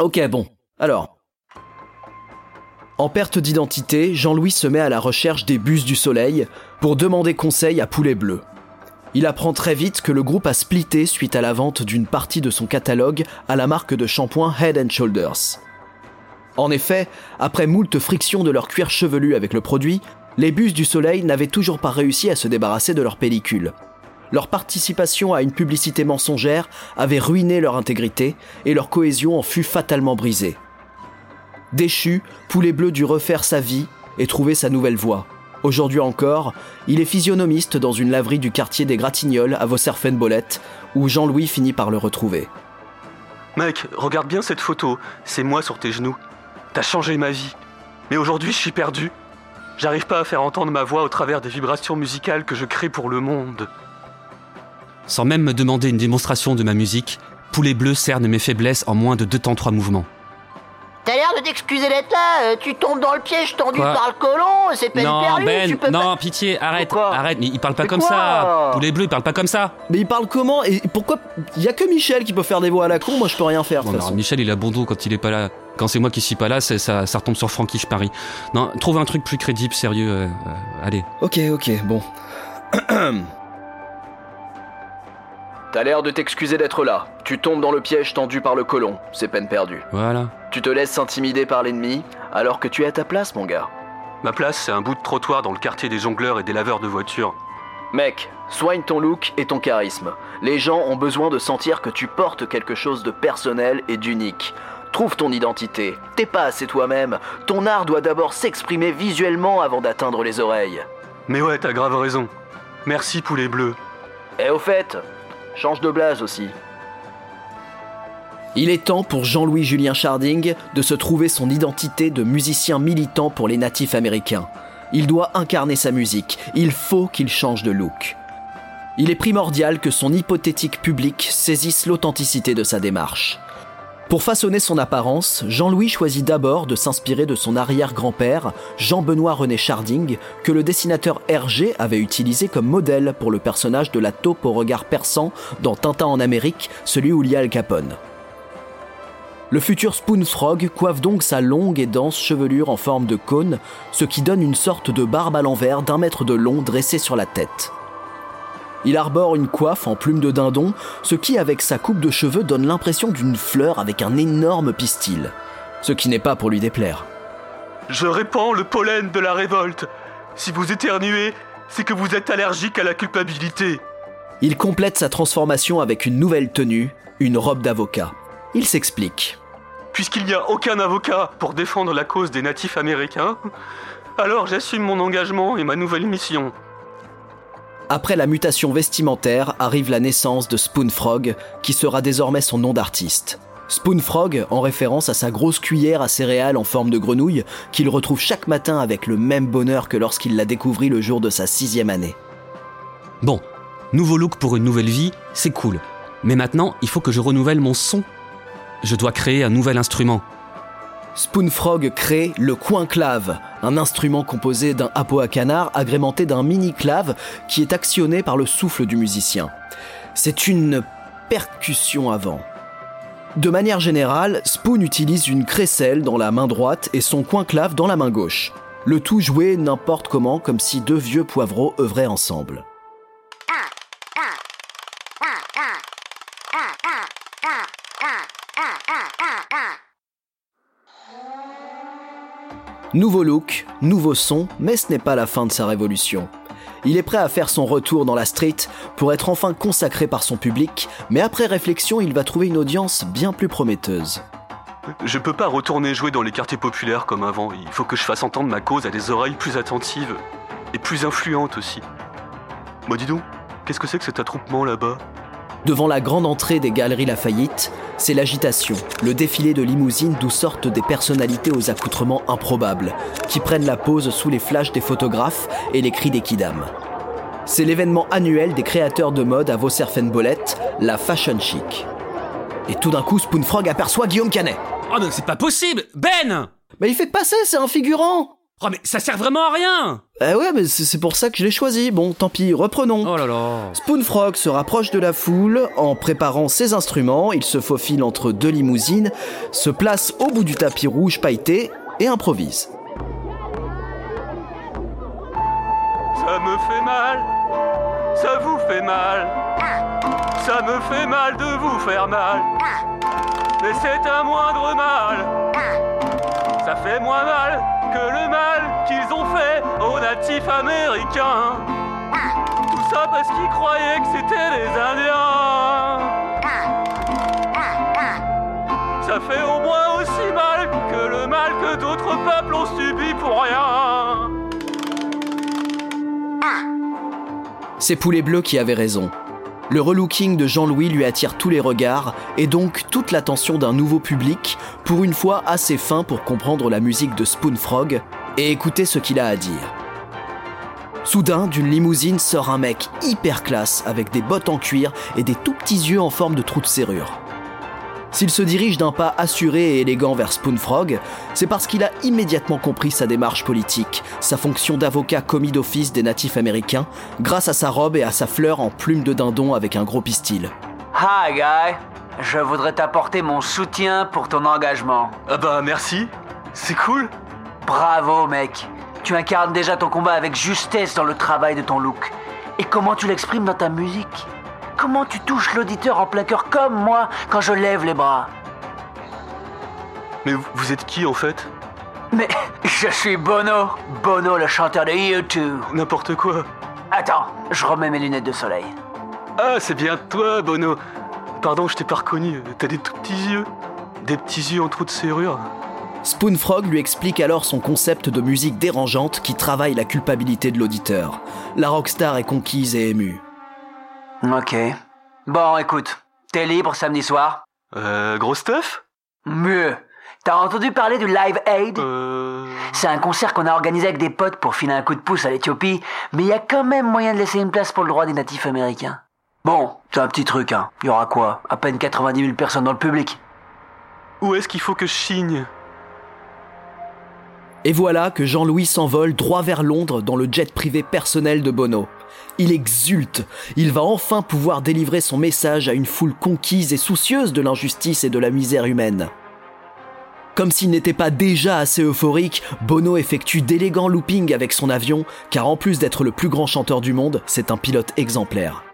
Ok, bon. Alors. En perte d'identité, Jean-Louis se met à la recherche des bus du soleil pour demander conseil à Poulet Bleu. Il apprend très vite que le groupe a splitté suite à la vente d'une partie de son catalogue à la marque de shampoing Head Shoulders. En effet, après moult frictions de leur cuir chevelu avec le produit, les bus du soleil n'avaient toujours pas réussi à se débarrasser de leur pellicule. Leur participation à une publicité mensongère avait ruiné leur intégrité et leur cohésion en fut fatalement brisée. Déchu, Poulet Bleu dut refaire sa vie et trouver sa nouvelle voie. Aujourd'hui encore, il est physionomiste dans une laverie du quartier des Gratignolles à Vosserfenbolette, où Jean-Louis finit par le retrouver. Mec, regarde bien cette photo, c'est moi sur tes genoux. T'as changé ma vie. Mais aujourd'hui, je suis perdu. J'arrive pas à faire entendre ma voix au travers des vibrations musicales que je crée pour le monde. Sans même me demander une démonstration de ma musique, Poulet Bleu cerne mes faiblesses en moins de deux temps trois mouvements. T'as l'air de t'excuser d'être là, euh, tu tombes dans le piège tendu par le colon, c'est peine non, perdue, Ben, tu peux non, pas... pitié, arrête, arrête, mais il parle pas Mais comme ça. Poulet bleu, il parle pas comme ça. Mais il parle comment Et pourquoi Il y a que Michel qui peut faire des voix à la con, moi je peux rien faire. Non, toute non, façon. Michel, il a bon dos quand il est pas là. Quand c'est moi qui suis pas là, c'est- ça, ça retombe sur Francky, je parie. Non, trouve un truc plus crédible, sérieux. euh, euh, allez. Ok, ok, bon. T'as l'air de t'excuser d'être là. Tu tombes dans le piège tendu par le colon. C'est peine perdue. Voilà. Tu te laisses intimider par l'ennemi alors que tu es à ta place, mon gars. Ma place, c'est un bout de trottoir dans le quartier des jongleurs et des laveurs de voitures. Mec, soigne ton look et ton charisme. Les gens ont besoin de sentir que tu portes quelque chose de personnel et d'unique. Trouve ton identité. T'es pas assez toi-même. Ton art doit d'abord s'exprimer visuellement avant d'atteindre les oreilles. Mais ouais, t'as grave raison. Merci, poulet bleu. Et au fait, change de blase aussi. Il est temps pour Jean-Louis Julien Charding de se trouver son identité de musicien militant pour les natifs américains. Il doit incarner sa musique, il faut qu'il change de look. Il est primordial que son hypothétique public saisisse l'authenticité de sa démarche. Pour façonner son apparence, Jean-Louis choisit d'abord de s'inspirer de son arrière-grand-père, Jean-Benoît René Charding, que le dessinateur Hergé avait utilisé comme modèle pour le personnage de la taupe au regard perçant dans Tintin en Amérique, celui où il y a Al Capone. Le futur Spoon Frog coiffe donc sa longue et dense chevelure en forme de cône, ce qui donne une sorte de barbe à l'envers d'un mètre de long dressée sur la tête. Il arbore une coiffe en plume de dindon, ce qui, avec sa coupe de cheveux, donne l'impression d'une fleur avec un énorme pistil. Ce qui n'est pas pour lui déplaire. Je répands le pollen de la révolte. Si vous éternuez, c'est que vous êtes allergique à la culpabilité. Il complète sa transformation avec une nouvelle tenue, une robe d'avocat. Il s'explique. Puisqu'il n'y a aucun avocat pour défendre la cause des natifs américains, alors j'assume mon engagement et ma nouvelle mission. Après la mutation vestimentaire arrive la naissance de Spoon Frog, qui sera désormais son nom d'artiste. Spoon Frog, en référence à sa grosse cuillère à céréales en forme de grenouille, qu'il retrouve chaque matin avec le même bonheur que lorsqu'il la découvrit le jour de sa sixième année. Bon, nouveau look pour une nouvelle vie, c'est cool. Mais maintenant, il faut que je renouvelle mon son. Je dois créer un nouvel instrument. Spoon Frog crée le coin clave, un instrument composé d'un hapeau à canard agrémenté d'un mini clave qui est actionné par le souffle du musicien. C'est une percussion avant. De manière générale, Spoon utilise une crécelle dans la main droite et son coin clave dans la main gauche. Le tout joué n'importe comment comme si deux vieux poivreaux œuvraient ensemble. Nouveau look, nouveau son, mais ce n'est pas la fin de sa révolution. Il est prêt à faire son retour dans la street pour être enfin consacré par son public, mais après réflexion, il va trouver une audience bien plus prometteuse. Je peux pas retourner jouer dans les quartiers populaires comme avant. Il faut que je fasse entendre ma cause à des oreilles plus attentives et plus influentes aussi. Bah dis donc, qu'est-ce que c'est que cet attroupement là-bas? Devant la grande entrée des galeries Lafayette, c'est l'agitation, le défilé de limousines d'où sortent des personnalités aux accoutrements improbables, qui prennent la pose sous les flashs des photographes et les cris des kidams. C'est l'événement annuel des créateurs de mode à Vosserfenbolette, la Fashion Chic. Et tout d'un coup, Spoonfrog aperçoit Guillaume Canet. Oh mais c'est pas possible Ben Mais il fait passer, c'est un figurant Oh mais ça sert vraiment à rien Eh ouais, mais c'est pour ça que je l'ai choisi. Bon, tant pis, reprenons. Oh là là Spoonfrog se rapproche de la foule en préparant ses instruments. Il se faufile entre deux limousines, se place au bout du tapis rouge pailleté et improvise. Ça me fait mal, ça vous fait mal, ça me fait mal de vous faire mal, mais c'est un moindre mal, ça fait moins mal que le mal qu'ils ont fait aux natifs américains. Tout ça parce qu'ils croyaient que c'était les Indiens. Ça fait au moins aussi mal que le mal que d'autres peuples ont subi pour rien. C'est Poulet Bleu qui avait raison. Le relooking de Jean-Louis lui attire tous les regards et donc toute l'attention d'un nouveau public, pour une fois assez fin pour comprendre la musique de Spoonfrog et écouter ce qu'il a à dire. Soudain, d'une limousine sort un mec hyper classe avec des bottes en cuir et des tout petits yeux en forme de trous de serrure. S'il se dirige d'un pas assuré et élégant vers Spoonfrog, c'est parce qu'il a immédiatement compris sa démarche politique, sa fonction d'avocat commis d'office des natifs américains, grâce à sa robe et à sa fleur en plume de dindon avec un gros pistil. Hi, guy. Je voudrais t'apporter mon soutien pour ton engagement. Ah bah merci, c'est cool. Bravo, mec. Tu incarnes déjà ton combat avec justesse dans le travail de ton look. Et comment tu l'exprimes dans ta musique? Comment tu touches l'auditeur en plein cœur comme moi quand je lève les bras Mais vous- êtes qui en fait? Mais je suis Bono. Bono, le chanteur de YouTube. N'importe quoi. Attends, je remets mes lunettes de soleil. Ah, c'est bien toi, Bono. Pardon, je t'ai pas reconnu. T'as des tout petits yeux. Des petits yeux en trou de serrure. Spoonfrog lui explique alors son concept de musique dérangeante qui travaille la culpabilité de l'auditeur. La rockstar est conquise et émue. Ok. Bon, écoute. T'es libre samedi soir? Euh, gros stuff? Mieux. T'as entendu parler du Live Aid? Euh. C'est un concert qu'on a organisé avec des potes pour filer un coup de pouce à l'Éthiopie, mais il y a quand même moyen de laisser une place pour le droit des natifs américains. Bon, c'est un petit truc, hein. Il y aura quoi? À peine 90 000 personnes dans le public. Où est-ce qu'il faut que je signe? Et voilà que Jean-Louis s'envole droit vers Londres dans le jet privé personnel de Bono. Il exulte, il va enfin pouvoir délivrer son message à une foule conquise et soucieuse de l'injustice et de la misère humaine. Comme s'il n'était pas déjà assez euphorique, Bono effectue d'élégants loopings avec son avion, car en plus d'être le plus grand chanteur du monde, c'est un pilote exemplaire.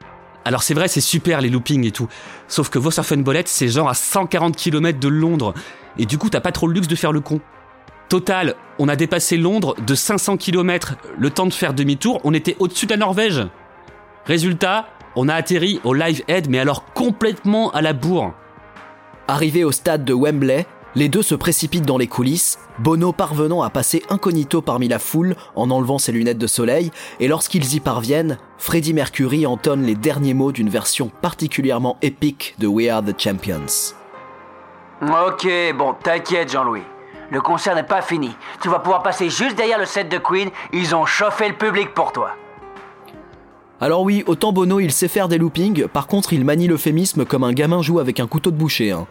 Alors c'est vrai, c'est super les loopings et tout. Sauf que Bullet, c'est genre à 140 km de Londres. Et du coup, t'as pas trop le luxe de faire le con. Total, on a dépassé Londres de 500 km. Le temps de faire demi-tour, on était au-dessus de la Norvège. Résultat, on a atterri au Live Aid, mais alors complètement à la bourre. Arrivé au stade de Wembley, les deux se précipitent dans les coulisses, Bono parvenant à passer incognito parmi la foule en enlevant ses lunettes de soleil, et lorsqu'ils y parviennent, Freddie Mercury entonne les derniers mots d'une version particulièrement épique de We Are the Champions. Ok, bon, t'inquiète Jean-Louis. Le concert n'est pas fini. Tu vas pouvoir passer juste derrière le set de Queen. Ils ont chauffé le public pour toi. Alors oui, autant Bono il sait faire des loopings, par contre il manie l'euphémisme comme un gamin joue avec un couteau de boucher. hein.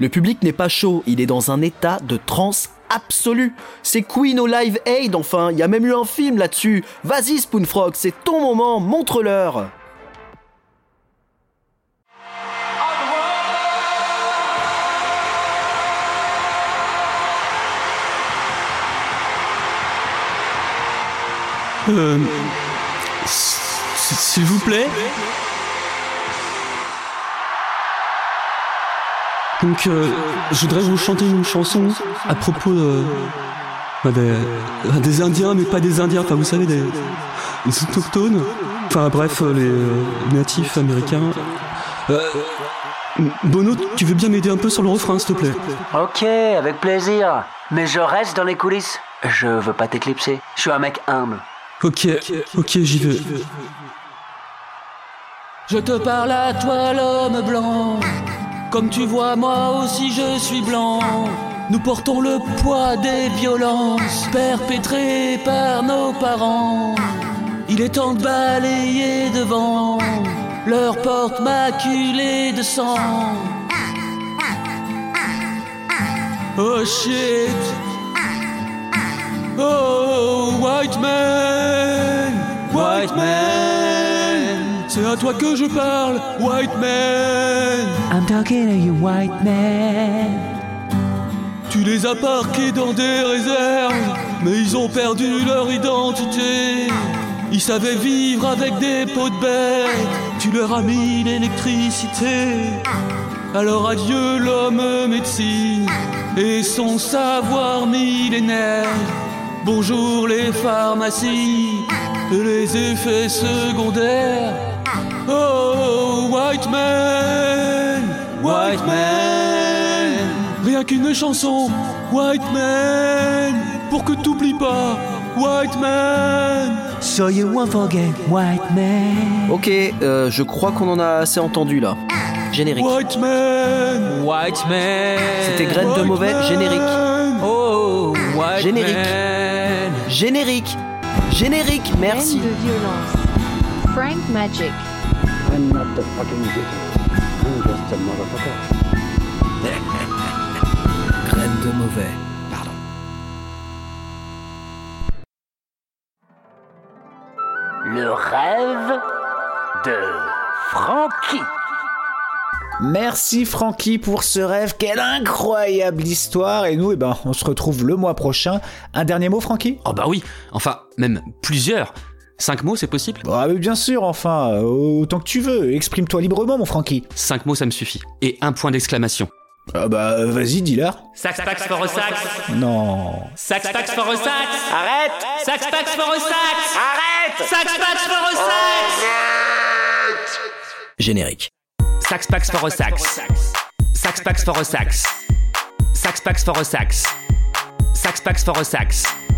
Le public n'est pas chaud, il est dans un état de transe absolue. C'est Queen au Live Aid enfin, il y a même eu un film là-dessus. Vas-y Spoonfrog, c'est ton moment, montre-leur. Euh, S'il vous plaît Donc, euh, je voudrais vous chanter une chanson à propos de, bah, des, euh, des Indiens, mais pas des Indiens, enfin vous savez, des, des autochtones. Enfin bref, euh, les euh, natifs américains. Euh, Bono, tu veux bien m'aider un peu sur le refrain, s'il te plaît? Ok, avec plaisir. Mais je reste dans les coulisses. Je veux pas t'éclipser. Je suis un mec humble. Ok, ok, j'y vais. Je te parle à toi, l'homme blanc. Comme tu vois, moi aussi je suis blanc. Nous portons le poids des violences perpétrées par nos parents. Il est temps de balayer devant leur porte maculée de sang. Oh shit. Oh, white man. White man. C'est à toi que je parle, white man. I'm talking to you, white man. Tu les as parqués dans des réserves, mais ils ont perdu leur identité. Ils savaient vivre avec des pots de bête, tu leur as mis l'électricité. Alors adieu l'homme médecine et son savoir millénaire. Bonjour les pharmacies et les effets secondaires. Oh, white man, white man. Rien qu'une chanson, white man, pour que t'oublies pas, white man. So you won't forget, white man. Ok, euh, je crois qu'on en a assez entendu là. Générique. White man, white man. C'était Graine de mauvais, générique. Oh, white Générique. man. Générique. Générique, merci. De violence. Frank Magic. I'm not the fucking. I'm just a motherfucker. Graine de mauvais. Pardon. Le rêve de Frankie. Merci Francky pour ce rêve, quelle incroyable histoire Et nous, eh ben, on se retrouve le mois prochain. Un dernier mot Francky Oh bah oui, enfin, même plusieurs. Cinq mots, c'est possible? Ah mais bien sûr, enfin, euh, autant que tu veux, exprime-toi librement mon Francky. Cinq mots, ça me suffit. Et un point d'exclamation. Ah bah vas-y, dis-leur. Sax pax for a sax. Non. Sax pax for a sax. Arrête Sax pax for a sax. Arrête Sax pax for a sax. Générique. Sax pax for a sax. Sax pax for a sax. Sax pax for a sax. Sax pax for a sax.